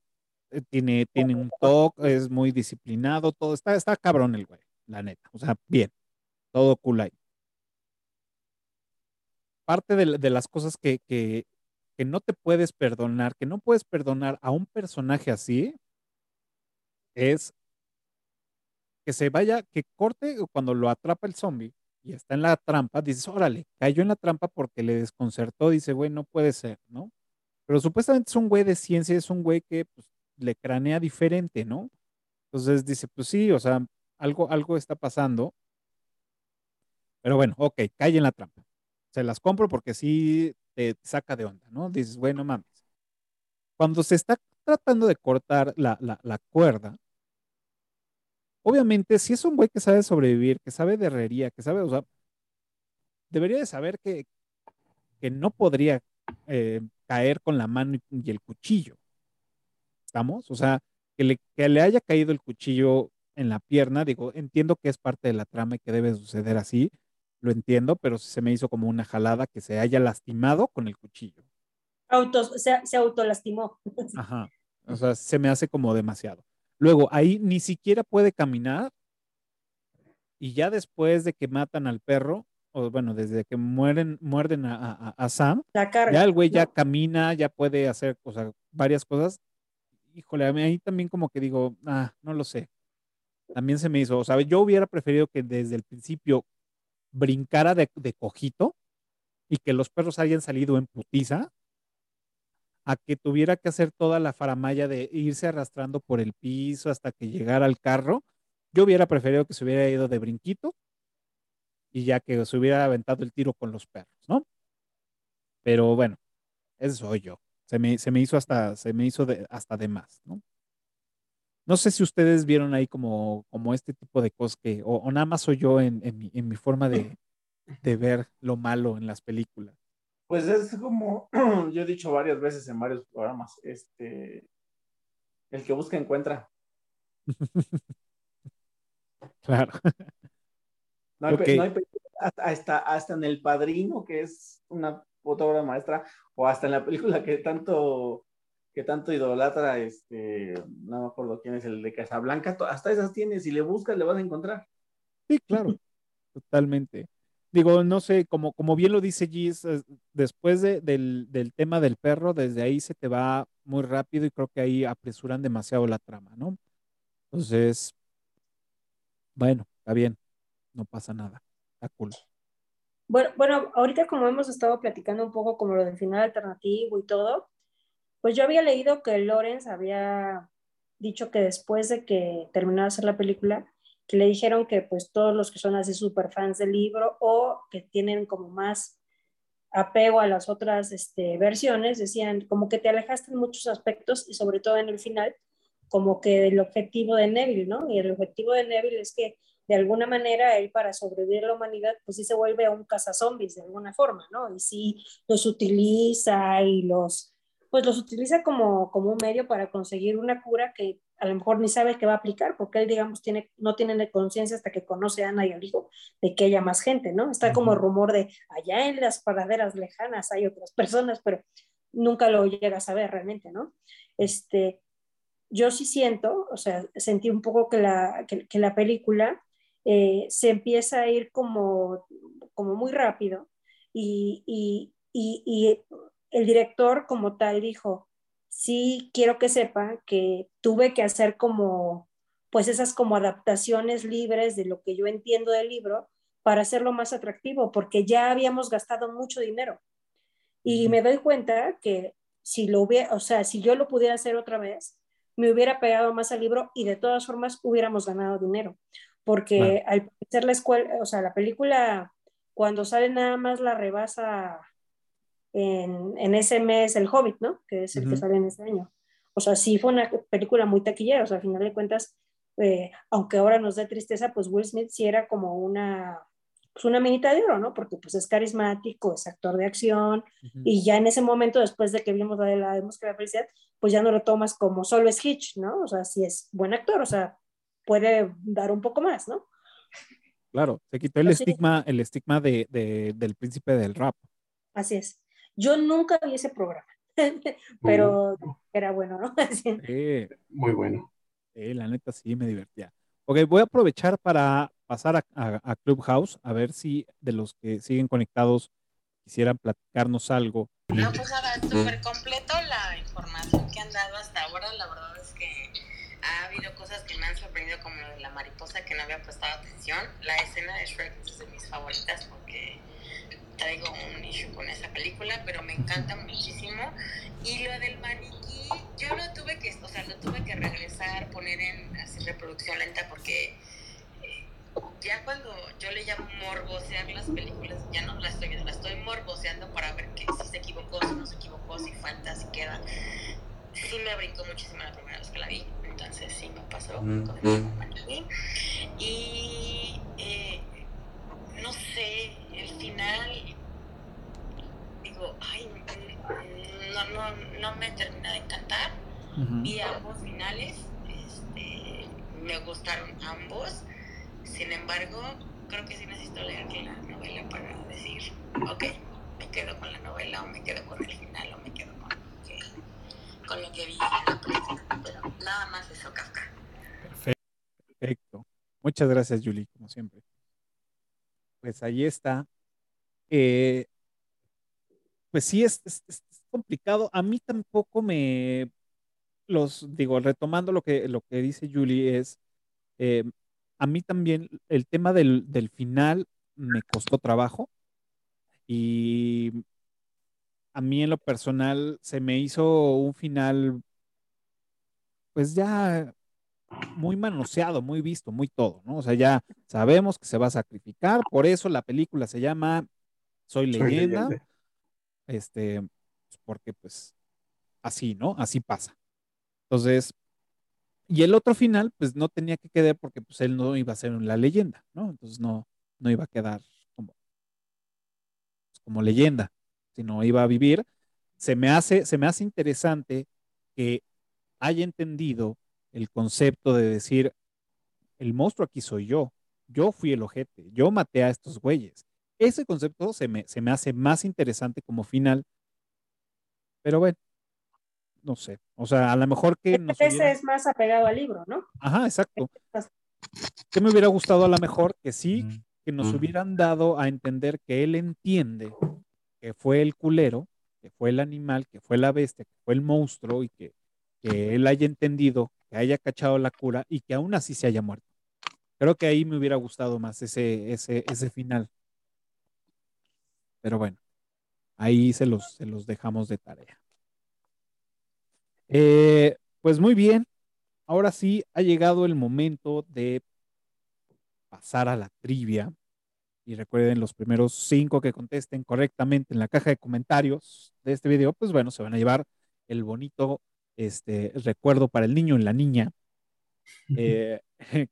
eh, tiene, tiene un toque, es muy disciplinado, todo, está, está cabrón el güey, la neta. O sea, bien, todo cool ahí. Parte de, de las cosas que, que, que no te puedes perdonar, que no puedes perdonar a un personaje así, es que se vaya, que corte cuando lo atrapa el zombie y está en la trampa, dices, órale, cayó en la trampa porque le desconcertó, dice, güey, no puede ser, ¿no? Pero supuestamente es un güey de ciencia, es un güey que pues, le cranea diferente, ¿no? Entonces dice, pues sí, o sea, algo, algo está pasando. Pero bueno, ok, cae en la trampa. Se las compro porque sí te saca de onda, ¿no? Dices, bueno, mames. Cuando se está tratando de cortar la, la, la cuerda, obviamente, si es un güey que sabe sobrevivir, que sabe de herrería, que sabe, o sea, debería de saber que, que no podría eh, caer con la mano y, el cuchillo. ¿Estamos? O sea, que le, que le haya caído el cuchillo en la pierna, digo, entiendo que es parte de la trama y que debe suceder así, lo entiendo, pero se me hizo como una jalada que se haya lastimado con el cuchillo. Autos, se, se autolastimó. Ajá. O sea, se me hace como demasiado. Luego, ahí ni siquiera puede caminar y ya después de que matan al perro, o bueno, desde que mueren, muerden a, a- a Sam, ya el güey ya ¿no? camina, ya puede hacer o sea, varias cosas. Híjole, a mí ahí también como que digo, ah, no lo sé. También se me hizo, o sea, yo hubiera preferido que desde el principio brincara de, de cojito y que los perros hayan salido en putiza a que tuviera que hacer toda la faramaya de irse arrastrando por el piso hasta que llegara al carro. Yo hubiera preferido que se hubiera ido de brinquito y ya que se hubiera aventado el tiro con los perros, ¿no? Pero bueno, eso soy yo. Se me, se me hizo hasta, se me hizo de, hasta de más, ¿no? No sé si ustedes vieron ahí como, como este tipo de cosas que, o, o nada más soy yo en, en mi, en mi forma de, de ver lo malo en las películas. Pues es como yo he dicho varias veces en varios programas, este, el que busca encuentra. Claro. No hay, pe- Ok. no hay hasta, hasta, en El Padrino, que es una puta obra maestra, o hasta en la película que tanto que tanto idolatra, este, no me acuerdo quién es el de Casablanca, hasta esas tienes, si le buscas le vas a encontrar. Sí, claro, totalmente. Digo, no sé, como, como bien lo dice Gis, es- después de- del, del tema del perro, desde ahí se te va muy rápido y creo que ahí apresuran demasiado la trama, ¿no? Entonces, bueno, está bien, no pasa nada, está cool. Bueno, bueno, ahorita como hemos estado platicando un poco como lo del final alternativo y todo, pues yo había leído que Lawrence había dicho que después de que terminó de hacer la película, que le dijeron que pues todos los que son así super fans del libro o que tienen como más apego a las otras este, versiones, decían como que te alejaste en muchos aspectos y sobre todo en el final, como que el objetivo de Neville, ¿no? Y el objetivo de Neville es que de alguna manera él para sobrevivir a la humanidad, pues sí se vuelve a un cazazombies de alguna forma, ¿no? Y sí los utiliza y los, pues los utiliza como, como un medio para conseguir una cura que a lo mejor ni sabe que va a aplicar, porque él, digamos, tiene, no tiene conciencia hasta que conoce a Ana y al hijo de que haya más gente, ¿no? Está como rumor de allá en las paraderas lejanas hay otras personas, pero nunca lo llega a saber realmente, ¿no? Este, yo sí siento, o sea, sentí un poco que la, que, la película eh, se empieza a ir como, como muy rápido y, y, y, el director como tal dijo, sí quiero que sepa que tuve que hacer como, pues esas como adaptaciones libres de lo que yo entiendo del libro para hacerlo más atractivo, porque ya habíamos gastado mucho dinero. Y me doy cuenta que si lo hubiera, o sea, si yo lo pudiera hacer otra vez, me hubiera pegado más al libro y de todas formas hubiéramos ganado dinero. Porque al ser la escuela, o sea, la película, cuando sale nada más la rebasa en, en ese mes El Hobbit, ¿no? Que es el que sale en este año. O sea, sí fue una película muy taquillera, o sea, al final de cuentas, eh, aunque ahora nos da tristeza, pues Will Smith sí era como una, pues una minita de oro, ¿no? Porque pues es carismático, es actor de acción, y ya en ese momento, después de que vimos la de la de la felicidad, pues ya no lo tomas como solo es Hitch, ¿no? O sea, sí es buen actor, o sea, puede dar un poco más, ¿no? Claro, se quitó el estigma, el estigma de, de, del príncipe del rap. Así es. Yo nunca vi ese programa, pero era bueno, ¿no? sí, muy bueno. Sí, la neta sí me divertía. Ok, voy a aprovechar para pasar a, a, Clubhouse, a ver si de los que siguen conectados quisieran platicarnos algo. No, pues nada, súper completo la información que han dado hasta ahora. La verdad es que ha habido cosas que me han sorprendido, como lo de la mariposa que no había prestado atención. La escena de Shrek es de mis favoritas porque traigo un issue con esa película, pero me encanta muchísimo. Y lo del maniquí, yo lo tuve que, o sea, lo tuve que regresar, poner en así, reproducción lenta porque eh, ya cuando yo le llamo morbosear las películas, ya no las estoy viendo, las estoy morboseando para ver que si se equivocó, si no se equivocó, si falta, si queda. Sí me brincó muchísimo la primera vez que la vi, entonces sí me pasó con el maniquí. Y eh, no sé, el final, digo, ay, no, no, no me termina de encantar. Vi ambos finales, este, me gustaron ambos. Sin embargo, creo que sí necesito leer la novela para decir, ok, me quedo con la novela o me quedo con el final o me quedo con, con lo que vi en la película. Pero nada más eso, Kafka. Perfecto. Muchas gracias, Julie, como siempre pues ahí está. Eh, pues sí, es, complicado. A mí tampoco me, los digo, retomando lo que, lo que dice Julie, es, eh, a mí también el tema del, del, final me costó trabajo y a mí en lo personal se me hizo un final, pues ya muy manoseado, muy visto, muy todo, ¿no? O sea, ya sabemos que se va a sacrificar, por eso la película se llama Soy leyenda, este, porque pues así, ¿no? Así pasa. Entonces, y el otro final, pues no tenía que quedar porque pues él no iba a ser la leyenda, ¿no? Entonces no, no iba a quedar como, pues, como leyenda, sino iba a vivir. Se me hace, se me hace interesante que haya entendido el concepto de decir, el monstruo aquí soy yo, yo fui el ojete, yo maté a estos güeyes. Ese concepto se me, se me hace más interesante como final, pero bueno, no sé, o sea, a lo mejor que... Ese es más apegado al libro, ¿no? Ajá, exacto. Que me hubiera gustado a lo mejor que sí, que nos hubieran dado a entender que él entiende que fue el culero, que fue el animal, que fue la bestia, que fue el monstruo y que, que él haya entendido que haya cachado la cura y que aún así se haya muerto. Creo que ahí me hubiera gustado más ese, ese, ese final. Pero bueno, ahí se los, se los dejamos de tarea. Eh, pues muy bien, ahora sí ha llegado el momento de pasar a la trivia. Y recuerden, los primeros cinco que contesten correctamente en la caja de comentarios de este video, pues bueno, se van a llevar el bonito este, recuerdo para el niño y la niña. Eh,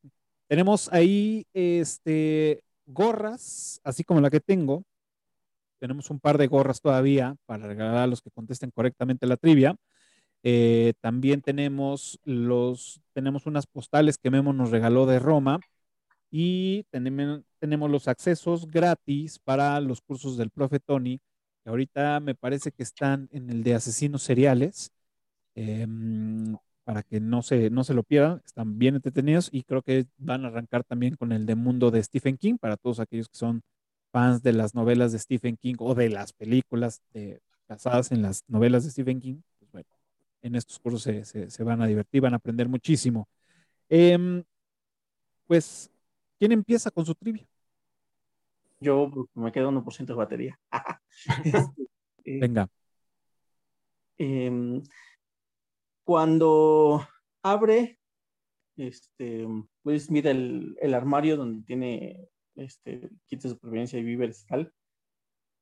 tenemos ahí este, gorras, así como la que tengo. Tenemos un par de gorras todavía para regalar a los que contesten correctamente la trivia. Eh, también tenemos los, tenemos unas postales que Memo nos regaló de Roma y tenemos, tenemos los accesos gratis para los cursos del profe Tony, que ahorita me parece que están en el de asesinos seriales. Em, para que no se, no se lo pierdan, están bien entretenidos y creo que van a arrancar también con el de mundo de Stephen King para todos aquellos que son fans de las novelas de Stephen King o de las películas basadas en las novelas de Stephen King. Pues bueno, en estos cursos se, van a divertir, van a aprender muchísimo. Em, pues, ¿quién empieza con su trivia? Yo me quedo 1% de batería. Este, Venga. Eh, cuando abre, este, pues mira el, armario donde tiene este, kit de supervivencia y víveres tal.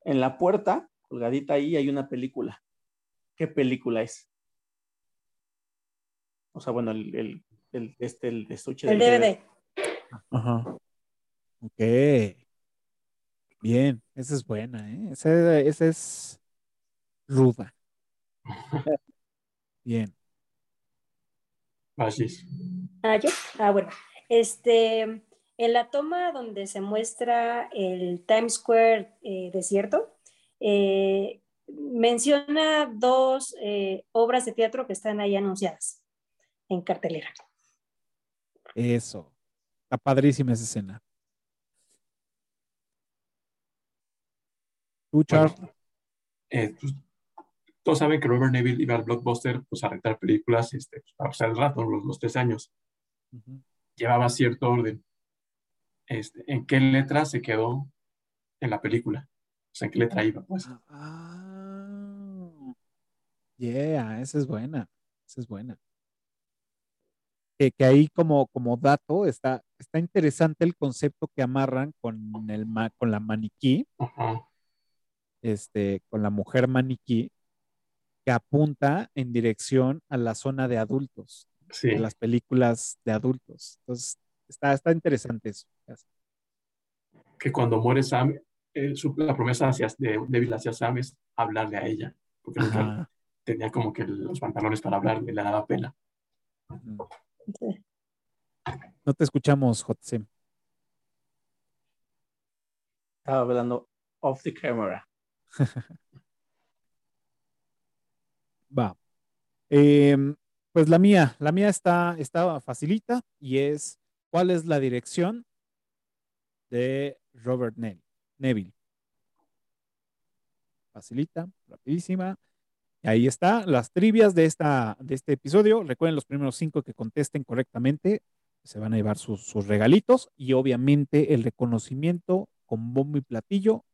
En la puerta, colgadita ahí, hay una película. ¿Qué película es? O sea, bueno, el, el, el este, el estuche. El DVD. Ajá. Ok. Bien, esa es buena, ¿eh? Esa, esa es ruda. Bien. Así Ah, yo. Ah, bueno. Este, en la toma donde se muestra el Times Square eh, desierto, eh, menciona dos eh, obras de teatro que están ahí anunciadas en cartelera. Eso. Está padrísima esa escena. ¿Tú, Charles? Pues, todos saben que Robert Neville iba al blockbuster pues, a rentar películas este, pues, para pasar el rato, los, los tres años. Llevaba cierto orden. Este, ¿En qué letra se quedó en la película? O sea, ¿en qué letra iba? Pues? Ah, yeah, esa es buena. Esa es buena. Que, que, ahí como, como dato está, está interesante el concepto que amarran con, el, con la maniquí, este, con la mujer maniquí, que apunta en dirección a la zona de adultos, de las películas de adultos. Entonces, está, está interesante eso. Que cuando muere Sam, eh, la promesa hacia, de Devil hacia Sam es hablarle a ella, porque tenía como que los pantalones para hablarle, le daba pena. No te escuchamos, Jotsem. Estaba hablando off the camera. Va. Em, pues la mía, la mía está, facilita y es ¿cuál es la dirección de Robert Neville? Facilita, rapidísima. Y ahí está, las trivias de, esta, de este episodio. Recuerden los primeros cinco que contesten correctamente, se van a llevar sus, sus regalitos y obviamente el reconocimiento con bombo y platillo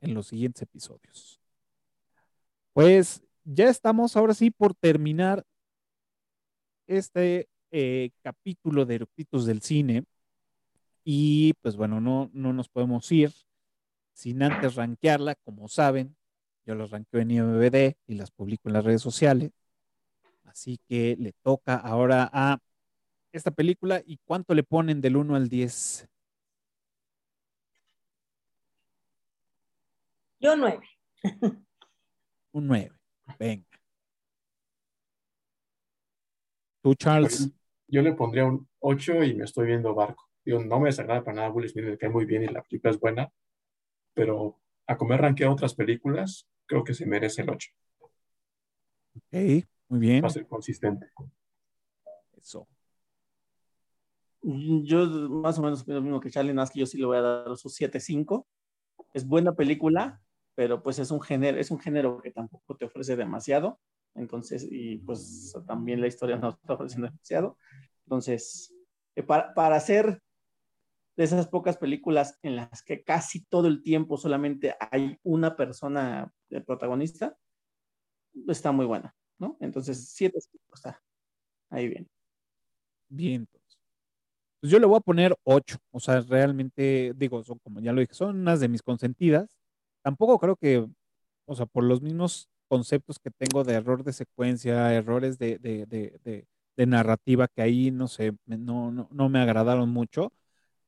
en los siguientes episodios. Pues ya estamos ahora sí por terminar este eh, capítulo de Eructitos del Cine. Y pues bueno, no, no nos podemos ir sin antes rankearla, como saben. Yo los ranqueo en IMBD y las publico en las redes sociales. Así que le toca ahora a esta película y cuánto le ponen del 1 al 10. Yo 9. Un 9. Venga. Tú, Charles. Yo le pondría un 8 y me estoy viendo barco. Digo, no me desagrada para nada Will Smith, me cae muy bien y la película es buena, pero a comer ranquea otras películas, creo que se merece el 8. Ok, muy bien. Va a ser consistente. Eso. Yo más o menos lo mismo que Charlie Naski, yo sí le voy a dar su 7-5. Es buena película, pero pues es un género, es un género que tampoco te ofrece demasiado, entonces, y pues también la historia no está ofreciendo demasiado, entonces, eh, para, para hacer de esas pocas películas en las que casi todo el tiempo solamente hay una persona de protagonista, está muy buena, ¿no? Entonces, siete está ahí bien. Bien, pues. pues yo le voy a poner ocho, o sea, realmente, digo, son, como ya lo dije, son unas de mis consentidas, tampoco creo que, o sea, por los mismos conceptos que tengo de error de secuencia, errores de, de narrativa que ahí, no sé, no, no, no me agradaron mucho.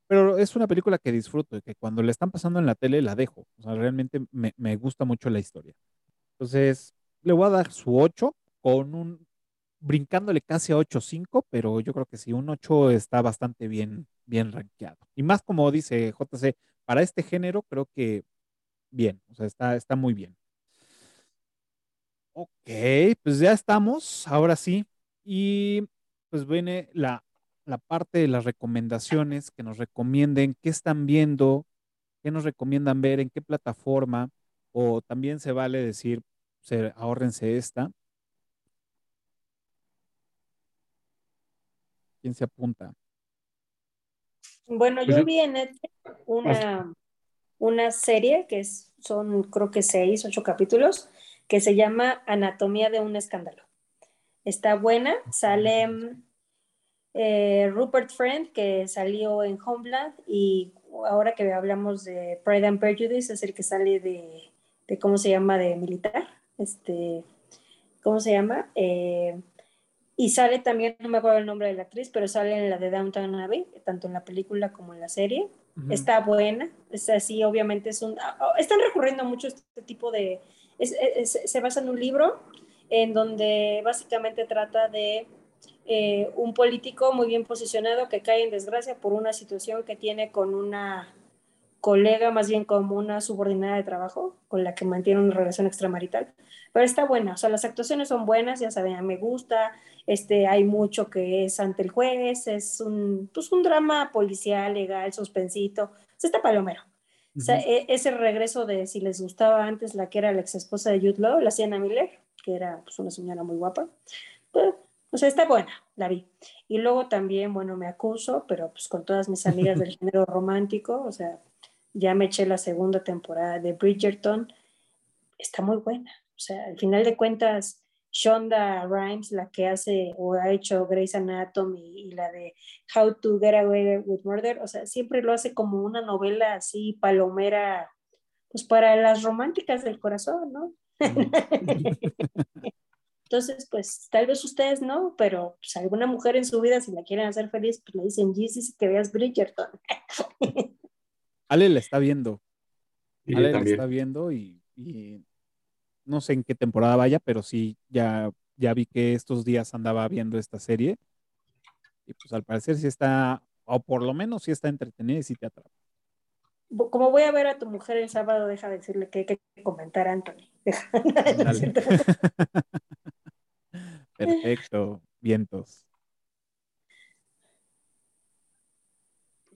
Pero es una película que disfruto y que cuando le están pasando en la tele la dejo. O sea, realmente me, me gusta mucho la historia. Entonces, le voy a dar su 8 con un brincándole casi a 8.5, pero yo creo que sí, un 8 está bastante bien, bien rankeado. Y más como dice JC, para este género creo que bien, o sea, está, está muy bien. Ok, pues ya estamos, ahora sí. Y pues viene la, la parte de las recomendaciones, que nos recomienden qué están viendo, qué nos recomiendan ver, en qué plataforma, o también se vale decir, se, ahórrense esta. ¿Quién se apunta? Bueno, pues yo vi en Netflix una, una serie que es, son creo que seis, ocho capítulos, que se llama Anatomía de un escándalo. Está buena, sale eh, Rupert Friend, que salió en Homeland, y ahora que hablamos de Pride and Prejudice, es el que sale de, de ¿cómo se llama?, de militar. Este, ¿Cómo se llama? Eh, y sale también, no me acuerdo el nombre de la actriz, pero sale en la de Downtown Abbey, tanto en la película como en la serie. Está buena, es así, obviamente es un... Ah, oh, están recurriendo mucho este tipo de... se basa en un libro en donde básicamente trata de eh, un político muy bien posicionado que cae en desgracia por una situación que tiene con una colega, más bien como una subordinada de trabajo, con la que mantiene una relación extramarital. Pero está buena, o sea, las actuaciones son buenas, ya saben, me gusta, este, hay mucho que es ante el juez, es un, pues un drama policial, legal, suspensito, o sea, está palomero. O sea, e, ese regreso de si les gustaba antes la que era la ex esposa de Jude Law, la Sienna Miller, que era pues, una señora muy guapa. Pues, o sea, está buena, la vi. Y luego también, bueno, me acuso, pero pues con todas mis amigas del género romántico, o sea, ya me eché la segunda temporada de Bridgerton, está muy buena. O sea, al final de cuentas, Shonda Rhimes, la que hace o ha hecho Grey's Anatomy y la de How to Get Away with Murder, o sea, siempre lo hace como una novela así palomera, pues para las románticas del corazón, ¿no? Entonces, pues tal vez ustedes no, pero pues alguna mujer en su vida, si la quieren hacer feliz, pues le dicen Jesus que veas Bridgerton. Ale la está viendo. Ale la está viendo y no sé en qué temporada vaya, pero sí, ya, ya vi que estos días andaba viendo esta serie. Y pues al parecer sí está, o por lo menos sí está entretenida y sí te atrapa. Como voy a ver a tu mujer el sábado, deja de decirle que hay que comentar, Anthony. Perfecto, vientos.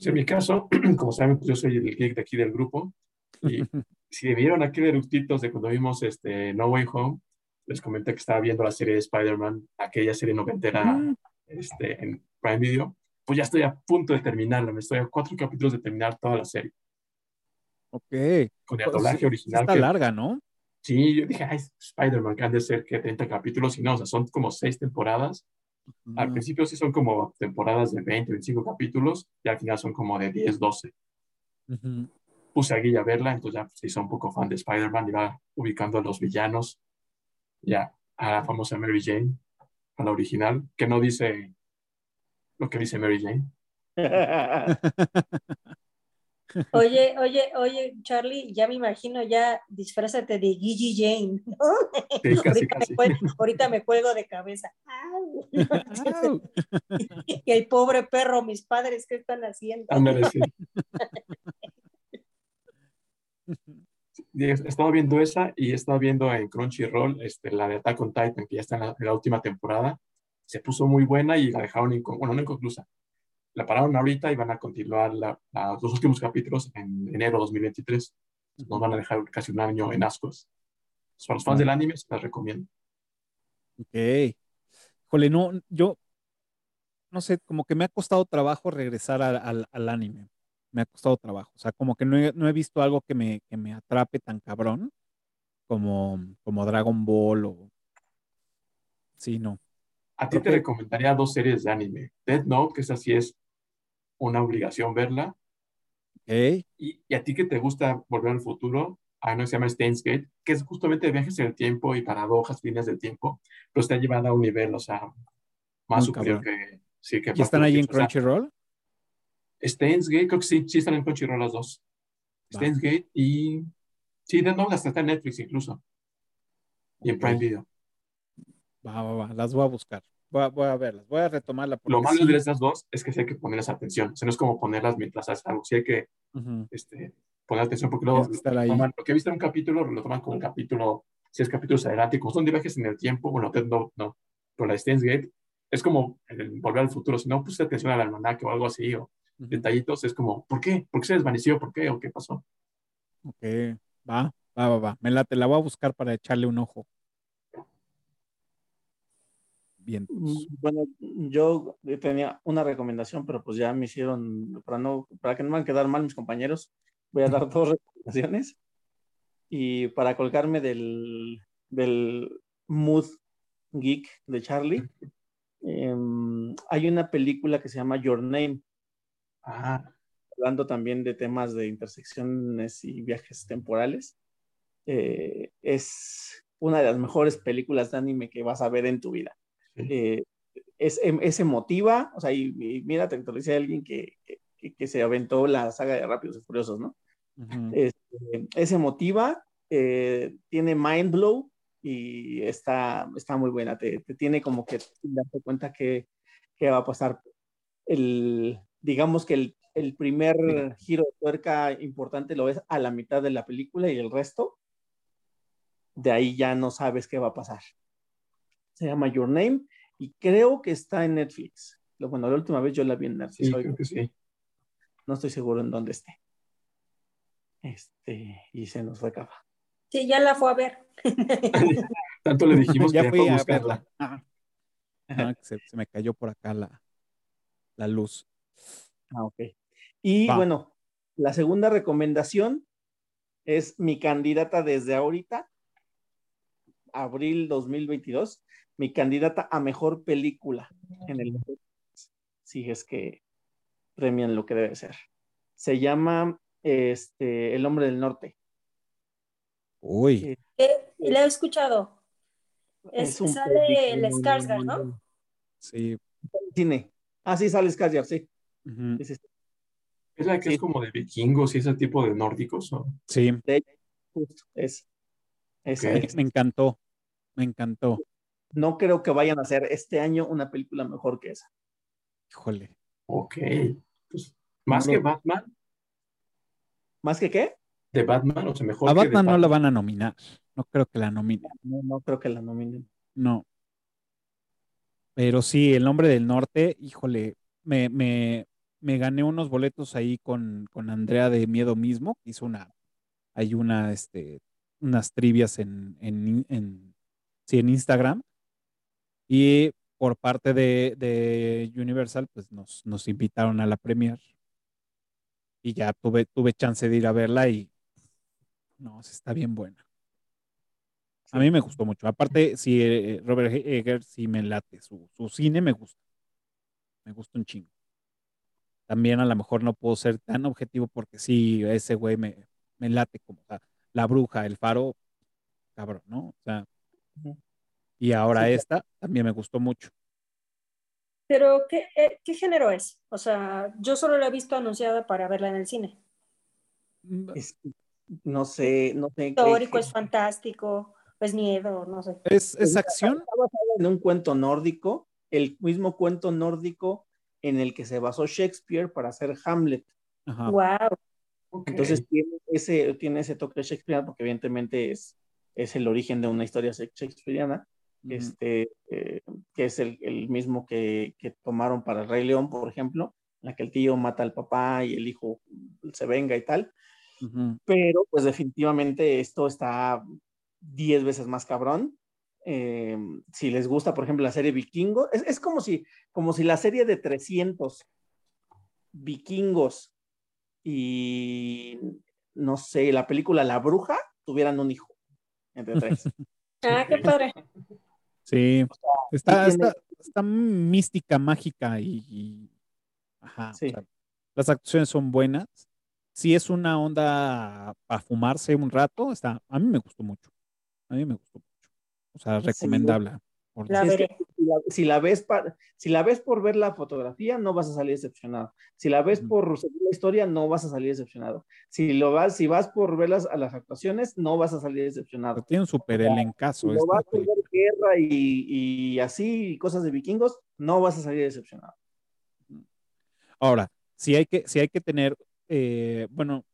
Pues en mi caso, como saben, pues yo soy el geek de aquí del grupo y si vieron aquel eructitos de cuando vimos este No Way Home, les comenté que estaba viendo la serie de Spider-Man, aquella serie noventera mm. este, en Prime Video, pues ya estoy a punto de terminarla, me estoy a cuatro capítulos de terminar toda la serie. Ok. Con el doblaje original. Está larga, ¿no? Sí, yo dije, ay, Spider-Man, que han de ser que 30 capítulos, y no, o sea, son como seis temporadas. Al principio sí son como temporadas de 20, 25 capítulos, y al final son como de 10, 12 puse a Guilla a verla, entonces ya se hizo un poco fan de Spider-Man y va ubicando a los villanos, ya, a la famosa Mary Jane, a la original, que no dice lo que dice Mary Jane. Oye, oye, oye, Charlie, ya me imagino, ya disfrázate de Gigi Jane, ¿no? Sí, casi, ahorita, casi. Me cuelgo, ahorita, Me cuelgo, de cabeza. y el pobre perro, mis padres, ¿qué están haciendo? Ándale, sí. he estado viendo esa y he estado viendo en Crunchyroll este, la de Attack on Titan, que ya está en la, última temporada. Se puso muy buena y la dejaron, bueno, no inconclusa. La pararon ahorita y van a continuar los últimos capítulos en enero de 2023. Nos van a dejar casi un año en ascos. Para los fans del anime, se las recomiendo. Ok. Jole, no, yo, no sé, como que me ha costado trabajo regresar al, al anime me ha costado trabajo. O sea, como que no he, visto algo que me, que me atrape tan cabrón como, como Dragon Ball o... Sí, no. A ti te recomendaría dos series de anime. Dead Note, que esa sí es una obligación verla. Okay. Y, y, a ti que te gusta volver al futuro, hay una que se llama Steins Gate, que es justamente viajes en el tiempo y paradojas, líneas del tiempo, pero está llevada a un nivel, o sea, más superior que, sí, que ¿Y están ahí en Crunchyroll? Steins Gate, creo que sí, sí están en Crunchyroll las dos. Steins Gate y. Sí, de no, las está en Netflix incluso. Y en Prime Video. Va, va, va, las voy a buscar. Voy a, voy a verlas, voy a retomarla. Lo malo de estas dos es que sí hay que ponerles atención. O sea, no es como ponerlas mientras haces algo. Sí hay que este, poner atención porque luego lo, toman, lo que he visto en un capítulo lo toman como un capítulo, si es capítulos adelante. Como son de viajes en el tiempo, bueno, no, no. Pero la Steins Gate es como el volver al futuro. Si no puse atención al almanaque o algo así, o detallitos, es como, ¿por qué? ¿Por qué se desvaneció? ¿Por qué? ¿O qué pasó? Ok, va, va, va, va. Me la, te la voy a buscar para echarle un ojo. Bien. Mm, bueno, yo tenía una recomendación, pero pues ya me hicieron, para, no, para que no me van a quedar mal mis compañeros, voy a dar dos recomendaciones. Y para colgarme del, del mood geek de Charlie, em, hay una película que se llama Your Name. Hablando también de temas de intersecciones y viajes temporales. Eh, es una de las mejores películas de anime que vas a ver en tu vida. Eh, es, em, es, emotiva, o sea, y, mira, te, lo dice alguien que, que, se aventó la saga de Rápidos y Furiosos, ¿no? Este, es, emotiva, eh, tiene mind blow y está, está muy buena, te, te tiene como que darte cuenta que, que, va a pasar. El, digamos que el, el primer giro de tuerca importante lo ves a la mitad de la película y el resto, de ahí ya no sabes qué va a pasar se llama Your Name y creo que está en Netflix. Bueno, la última vez yo la vi en Netflix. No estoy seguro en dónde esté. Este, y se nos fue acaba. Sí, ya la fue a ver. Tanto le dijimos ya que fui a verla. se, me cayó por acá la, la luz. Ah, ok. Y bueno, la segunda recomendación es mi candidata desde ahorita, abril 2022, mi candidata a mejor película en el si es que premian lo que debe ser. Se llama este, El hombre del norte. Uy. Eh, la he escuchado. Es, sale el Skarsgård, ¿no? Sí. Cine. Ah, sí, sale Skarsgård, sí. es, la que es como de vikingos y ese tipo de nórdicos, ¿no? Sí. justo, es. Me encantó. Me encantó no creo que vayan a hacer este año una película mejor que esa. Híjole. Ok. Pues, más que Batman. ¿Más que qué? De Batman, o sea, mejor. A Batman, no la van a nominar. No creo que la nominen. No, no creo que la nominen. No. Pero sí, El Nombre del Norte, híjole, me, me, me gané unos boletos ahí con, con Andrea de Miedo mismo. Hizo una, hay una, este, unas trivias en, en, en, sí, en Instagram. Y por parte de, Universal, pues nos, nos, invitaron a la premier. Y ya tuve, tuve chance de ir a verla y no, está bien buena. A mí me gustó mucho. Aparte, si eh, Robert Eger sí me late, su, cine me gusta. Me gusta un chingo. También a lo mejor no puedo ser tan objetivo porque sí, ese güey me, me late como la bruja, el faro, cabrón, ¿no? O sea, y ahora esta también me gustó mucho. Pero, ¿qué, eh, ¿qué, género es? O sea, yo solo la he visto anunciada para verla en el cine. Mm, no sé, no sé. Histórico, es fantástico, es miedo, no sé. ¿Es, es acción? Está basado en un cuento nórdico, el mismo cuento nórdico en el que se basó Shakespeare para hacer Hamlet. Wow. Entonces tiene ese, tiene ese toque porque evidentemente es, es el origen de una historia shakespeariana este, eh, que es el, el mismo que, que, tomaron para el Rey León, por ejemplo, en la que el tío mata al papá y el hijo se venga y tal. Pero pues definitivamente esto está diez veces más cabrón. Eh, si les gusta, por ejemplo, la serie Vikingo, es, es, como, si, como si la serie de 300 vikingos y, no sé, la película La Bruja tuvieran un hijo entre tres. ah, qué padre. Sí, está, está, mística, mágica y, ajá, las actuaciones son buenas. Si es una onda para fumarse un rato, está, a mí me gustó mucho. A mí me gustó mucho. O sea, recomendable. Si, la, ves si la ves por ver la fotografía, no vas a salir decepcionado. Si la ves por seguir la historia, no vas a salir decepcionado. Si lo vas, si vas por ver las, a las actuaciones, no vas a salir decepcionado. tiene un super elencazo. Si lo vas por ver guerra y, y así, cosas de vikingos, no vas a salir decepcionado. Ahora, si hay que, si hay que tener, eh, bueno,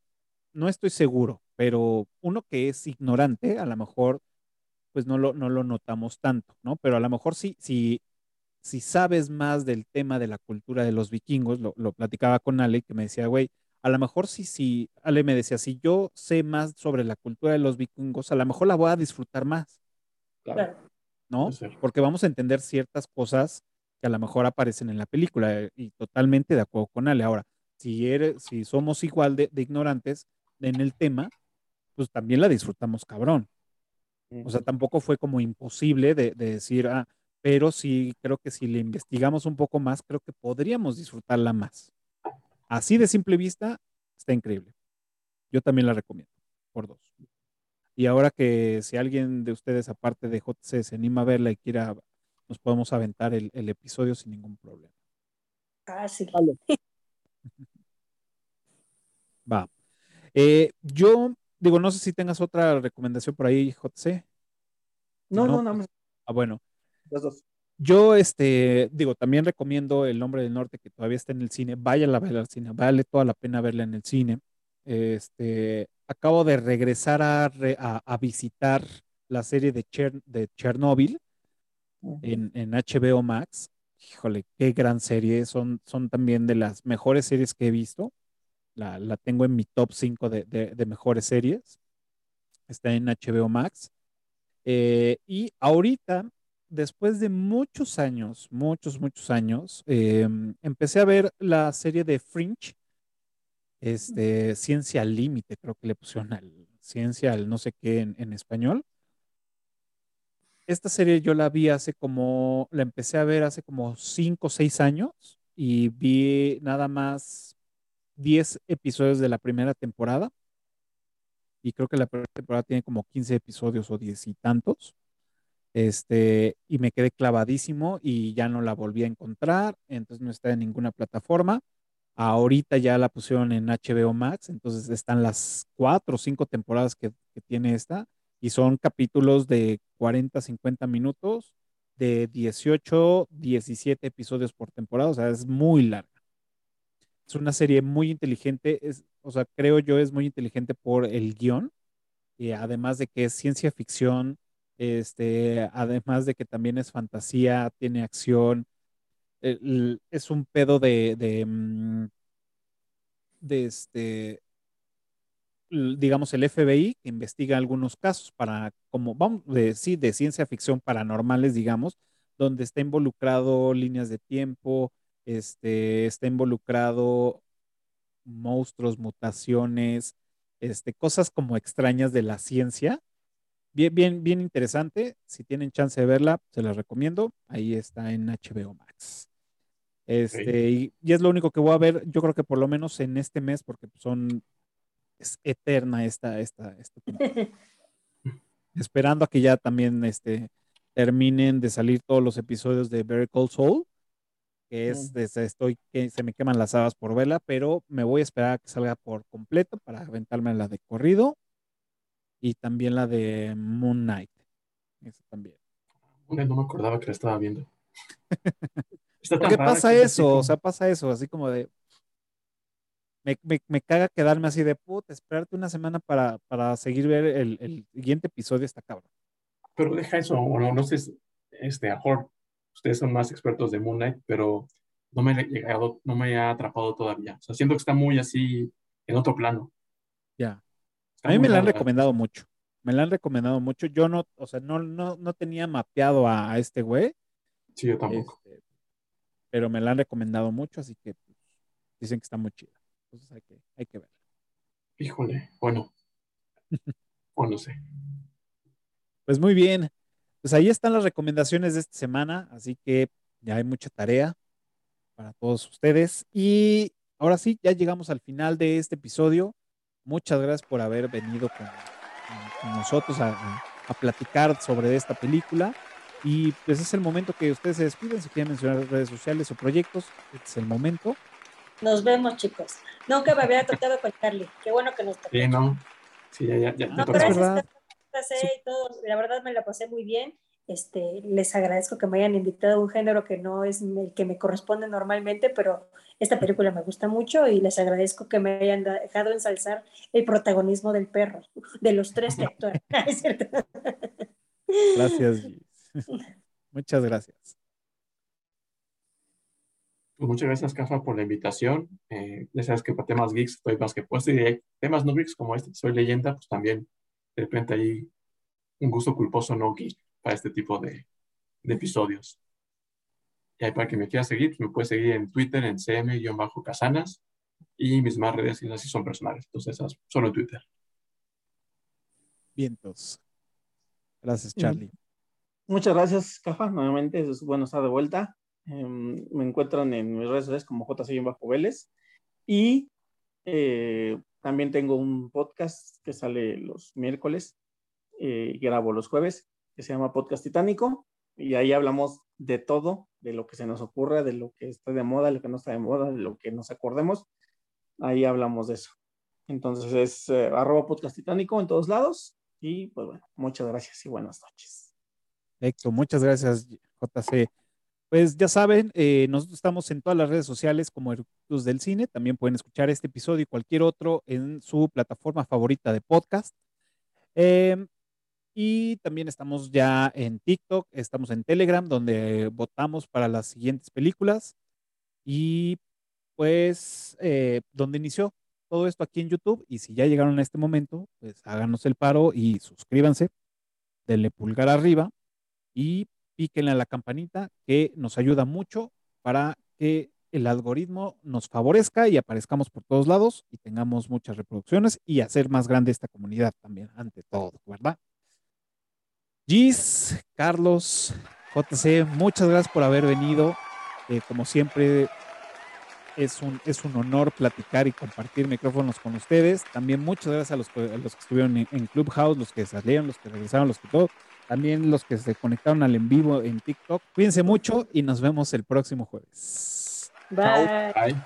no estoy seguro, pero uno que es ignorante, a lo mejor pues no lo, no lo notamos tanto, ¿no? Pero a lo mejor sí, si, si sabes más del tema de la cultura de los vikingos, lo, platicaba con Ale, que me decía, güey, a lo mejor sí, sí, Ale me decía, si yo sé más sobre la cultura de los vikingos, a lo mejor la voy a disfrutar más. Claro. ¿No? Porque vamos a entender ciertas cosas que a lo mejor aparecen en la película eh, y totalmente de acuerdo con Ale. Ahora, si, eres, si somos igual de, de ignorantes en el tema, pues también la disfrutamos cabrón. O sea, tampoco fue como imposible de, decir, ah, pero sí creo que si le investigamos un poco más, creo que podríamos disfrutarla más. Así de simple vista, está increíble. Yo también la recomiendo, por dos. Y ahora que si alguien de ustedes, aparte de JC, se anima a verla y quiera, nos podemos aventar el, episodio sin ningún problema. Ah, sí. Va. Eh, yo Digo, no sé si tengas otra recomendación por ahí, JC. No, no, no. Pues, ah, bueno. Yo, este, digo, también recomiendo El Nombre del Norte, que todavía está en el cine. Vaya a verla al cine, vale toda la pena verla en el cine. Este, acabo de regresar a, a, visitar la serie de, de Chernobyl en, en, HBO Max. Híjole, qué gran serie. Son, son también de las mejores series que he visto. La, tengo en mi top 5 de, mejores series. Está en HBO Max. Eh, y ahorita, después de muchos años, muchos, muchos años, em, empecé a ver la serie de Fringe, este, Ciencia Límite, creo que le pusieron al Ciencia al no sé qué en, en español. Esta serie yo la vi hace como, la empecé a ver hace como 5 o 6 años y vi nada más 10 episodios de la primera temporada. Y creo que la primera temporada tiene como 15 episodios o 10 y tantos. Este, y me quedé clavadísimo y ya no la volví a encontrar, entonces no está en ninguna plataforma. Ahorita ya la pusieron en HBO Max, entonces están las cuatro o cinco temporadas que, que tiene esta y son capítulos de 40, 50 minutos, de 18, 17 episodios por temporada, o sea, es muy larga. Es una serie muy inteligente, es, o sea, creo yo es muy inteligente por el guion, y además de que es ciencia ficción, este, además de que también es fantasía, tiene acción, es un pedo de, de, mm, de este, digamos, el FBI que investiga algunos casos para, como, vamos, de, sí, de ciencia ficción paranormales, digamos, donde está involucrado líneas de tiempo, este, está involucrado monstruos, mutaciones, este, cosas como extrañas de la ciencia. Bien, bien, bien interesante. Si tienen chance de verla, se la recomiendo. Ahí está en HBO Max. Este, y, es lo único que voy a ver, yo creo que por lo menos en este mes, porque son, es eterna esta, esta, esta Esperando a que ya también este, terminen de salir todos los episodios de Very Cold Soul que es desde estoy que se me queman las habas por vela, pero me voy a esperar a que salga por completo para aventarme la de corrido y también la de Moon Knight. Eso también. No me acordaba que la estaba viendo. ¿Qué pasa eso? O sea, pasa eso, así como de. Me, me, me, caga quedarme así de puta, esperarte una semana para, para seguir ver el, el siguiente episodio, está cabrón. Pero deja eso, o no, no sé, este, a ustedes son más expertos de Moon Knight, pero no me, ha llegado, no me ha atrapado todavía. O sea, siento que está muy así en otro plano. Ya. A mí me la han recomendado mucho. Me la han recomendado mucho. Yo no, o sea, no, no, no tenía mapeado a, este güey. Sí, yo tampoco. Este, pero me la han recomendado mucho, así que pues, dicen que está muy chida. Entonces hay que, hay que verla. Híjole, bueno. o no sé. Pues muy bien pues ahí están las recomendaciones de esta semana, así que ya hay mucha tarea para todos ustedes. Y ahora sí, ya llegamos al final de este episodio. Muchas gracias por haber venido con, nosotros a, platicar sobre esta película. Y pues es el momento que ustedes se despiden, si quieren mencionar redes sociales o proyectos, este es el momento. Nos vemos, chicos. Nunca me había tocado con Carly. Qué bueno que nos tocó. Sí, no. Sí, ya, ya, ya. No, La verdad me la pasé muy bien. Este, les agradezco que me hayan invitado a un género que no es el que me corresponde normalmente, pero esta película me gusta mucho y les agradezco que me hayan dejado ensalzar el protagonismo del perro, de los tres que actúan. Gracias. Muchas gracias. Pues muchas gracias, Cafa, por la invitación. Eh, ya sabes que para temas geeks estoy más que puesto y temas no geeks como este, soy leyenda, pues también de repente hay un gusto culposo no geek para este tipo de, episodios. Y ahí para que me quiera seguir, pues me puede seguir en Twitter en cm-casanas y mis más redes así son personales. Entonces, esas solo en Twitter. Vientos. Gracias, Charlie. Muchas gracias, Cafa. Nuevamente es bueno estar de vuelta. Em, me encuentran en mis redes sociales como JC Bajo Vélez. Y eh, también tengo un podcast que sale los miércoles eh, grabo los jueves que se llama Podcast Titánico, y ahí hablamos de todo, de lo que se nos ocurra, de lo que está de moda, de lo que no está de moda, de lo que nos acordemos, ahí hablamos de eso. Entonces es eh, arroba podcast titánico en todos lados, y pues bueno, muchas gracias y buenas noches. Perfecto, muchas gracias, JC. Pues ya saben, eh, nosotros estamos en todas las redes sociales como Eructus del Cine. También pueden escuchar este episodio y cualquier otro en su plataforma favorita de podcast. Eh, y también estamos ya en TikTok, estamos en Telegram, donde votamos para las siguientes películas. Y pues, eh, donde inició todo esto aquí en YouTube. Y si ya llegaron a este momento, pues háganos el paro y suscríbanse, denle pulgar arriba y píquenle a la campanita, que nos ayuda mucho para que el algoritmo nos favorezca y aparezcamos por todos lados y tengamos muchas reproducciones y hacer más grande esta comunidad también, ante todo, ¿verdad? Gis, Carlos, JC, muchas gracias por haber venido. Eh, como siempre, es un, es un honor platicar y compartir micrófonos con ustedes. También muchas gracias a los, los que estuvieron en, Clubhouse, los que salieron, los que regresaron, los que todo. También los que se conectaron al en vivo en TikTok. Cuídense mucho y nos vemos el próximo jueves. Bye. Bye.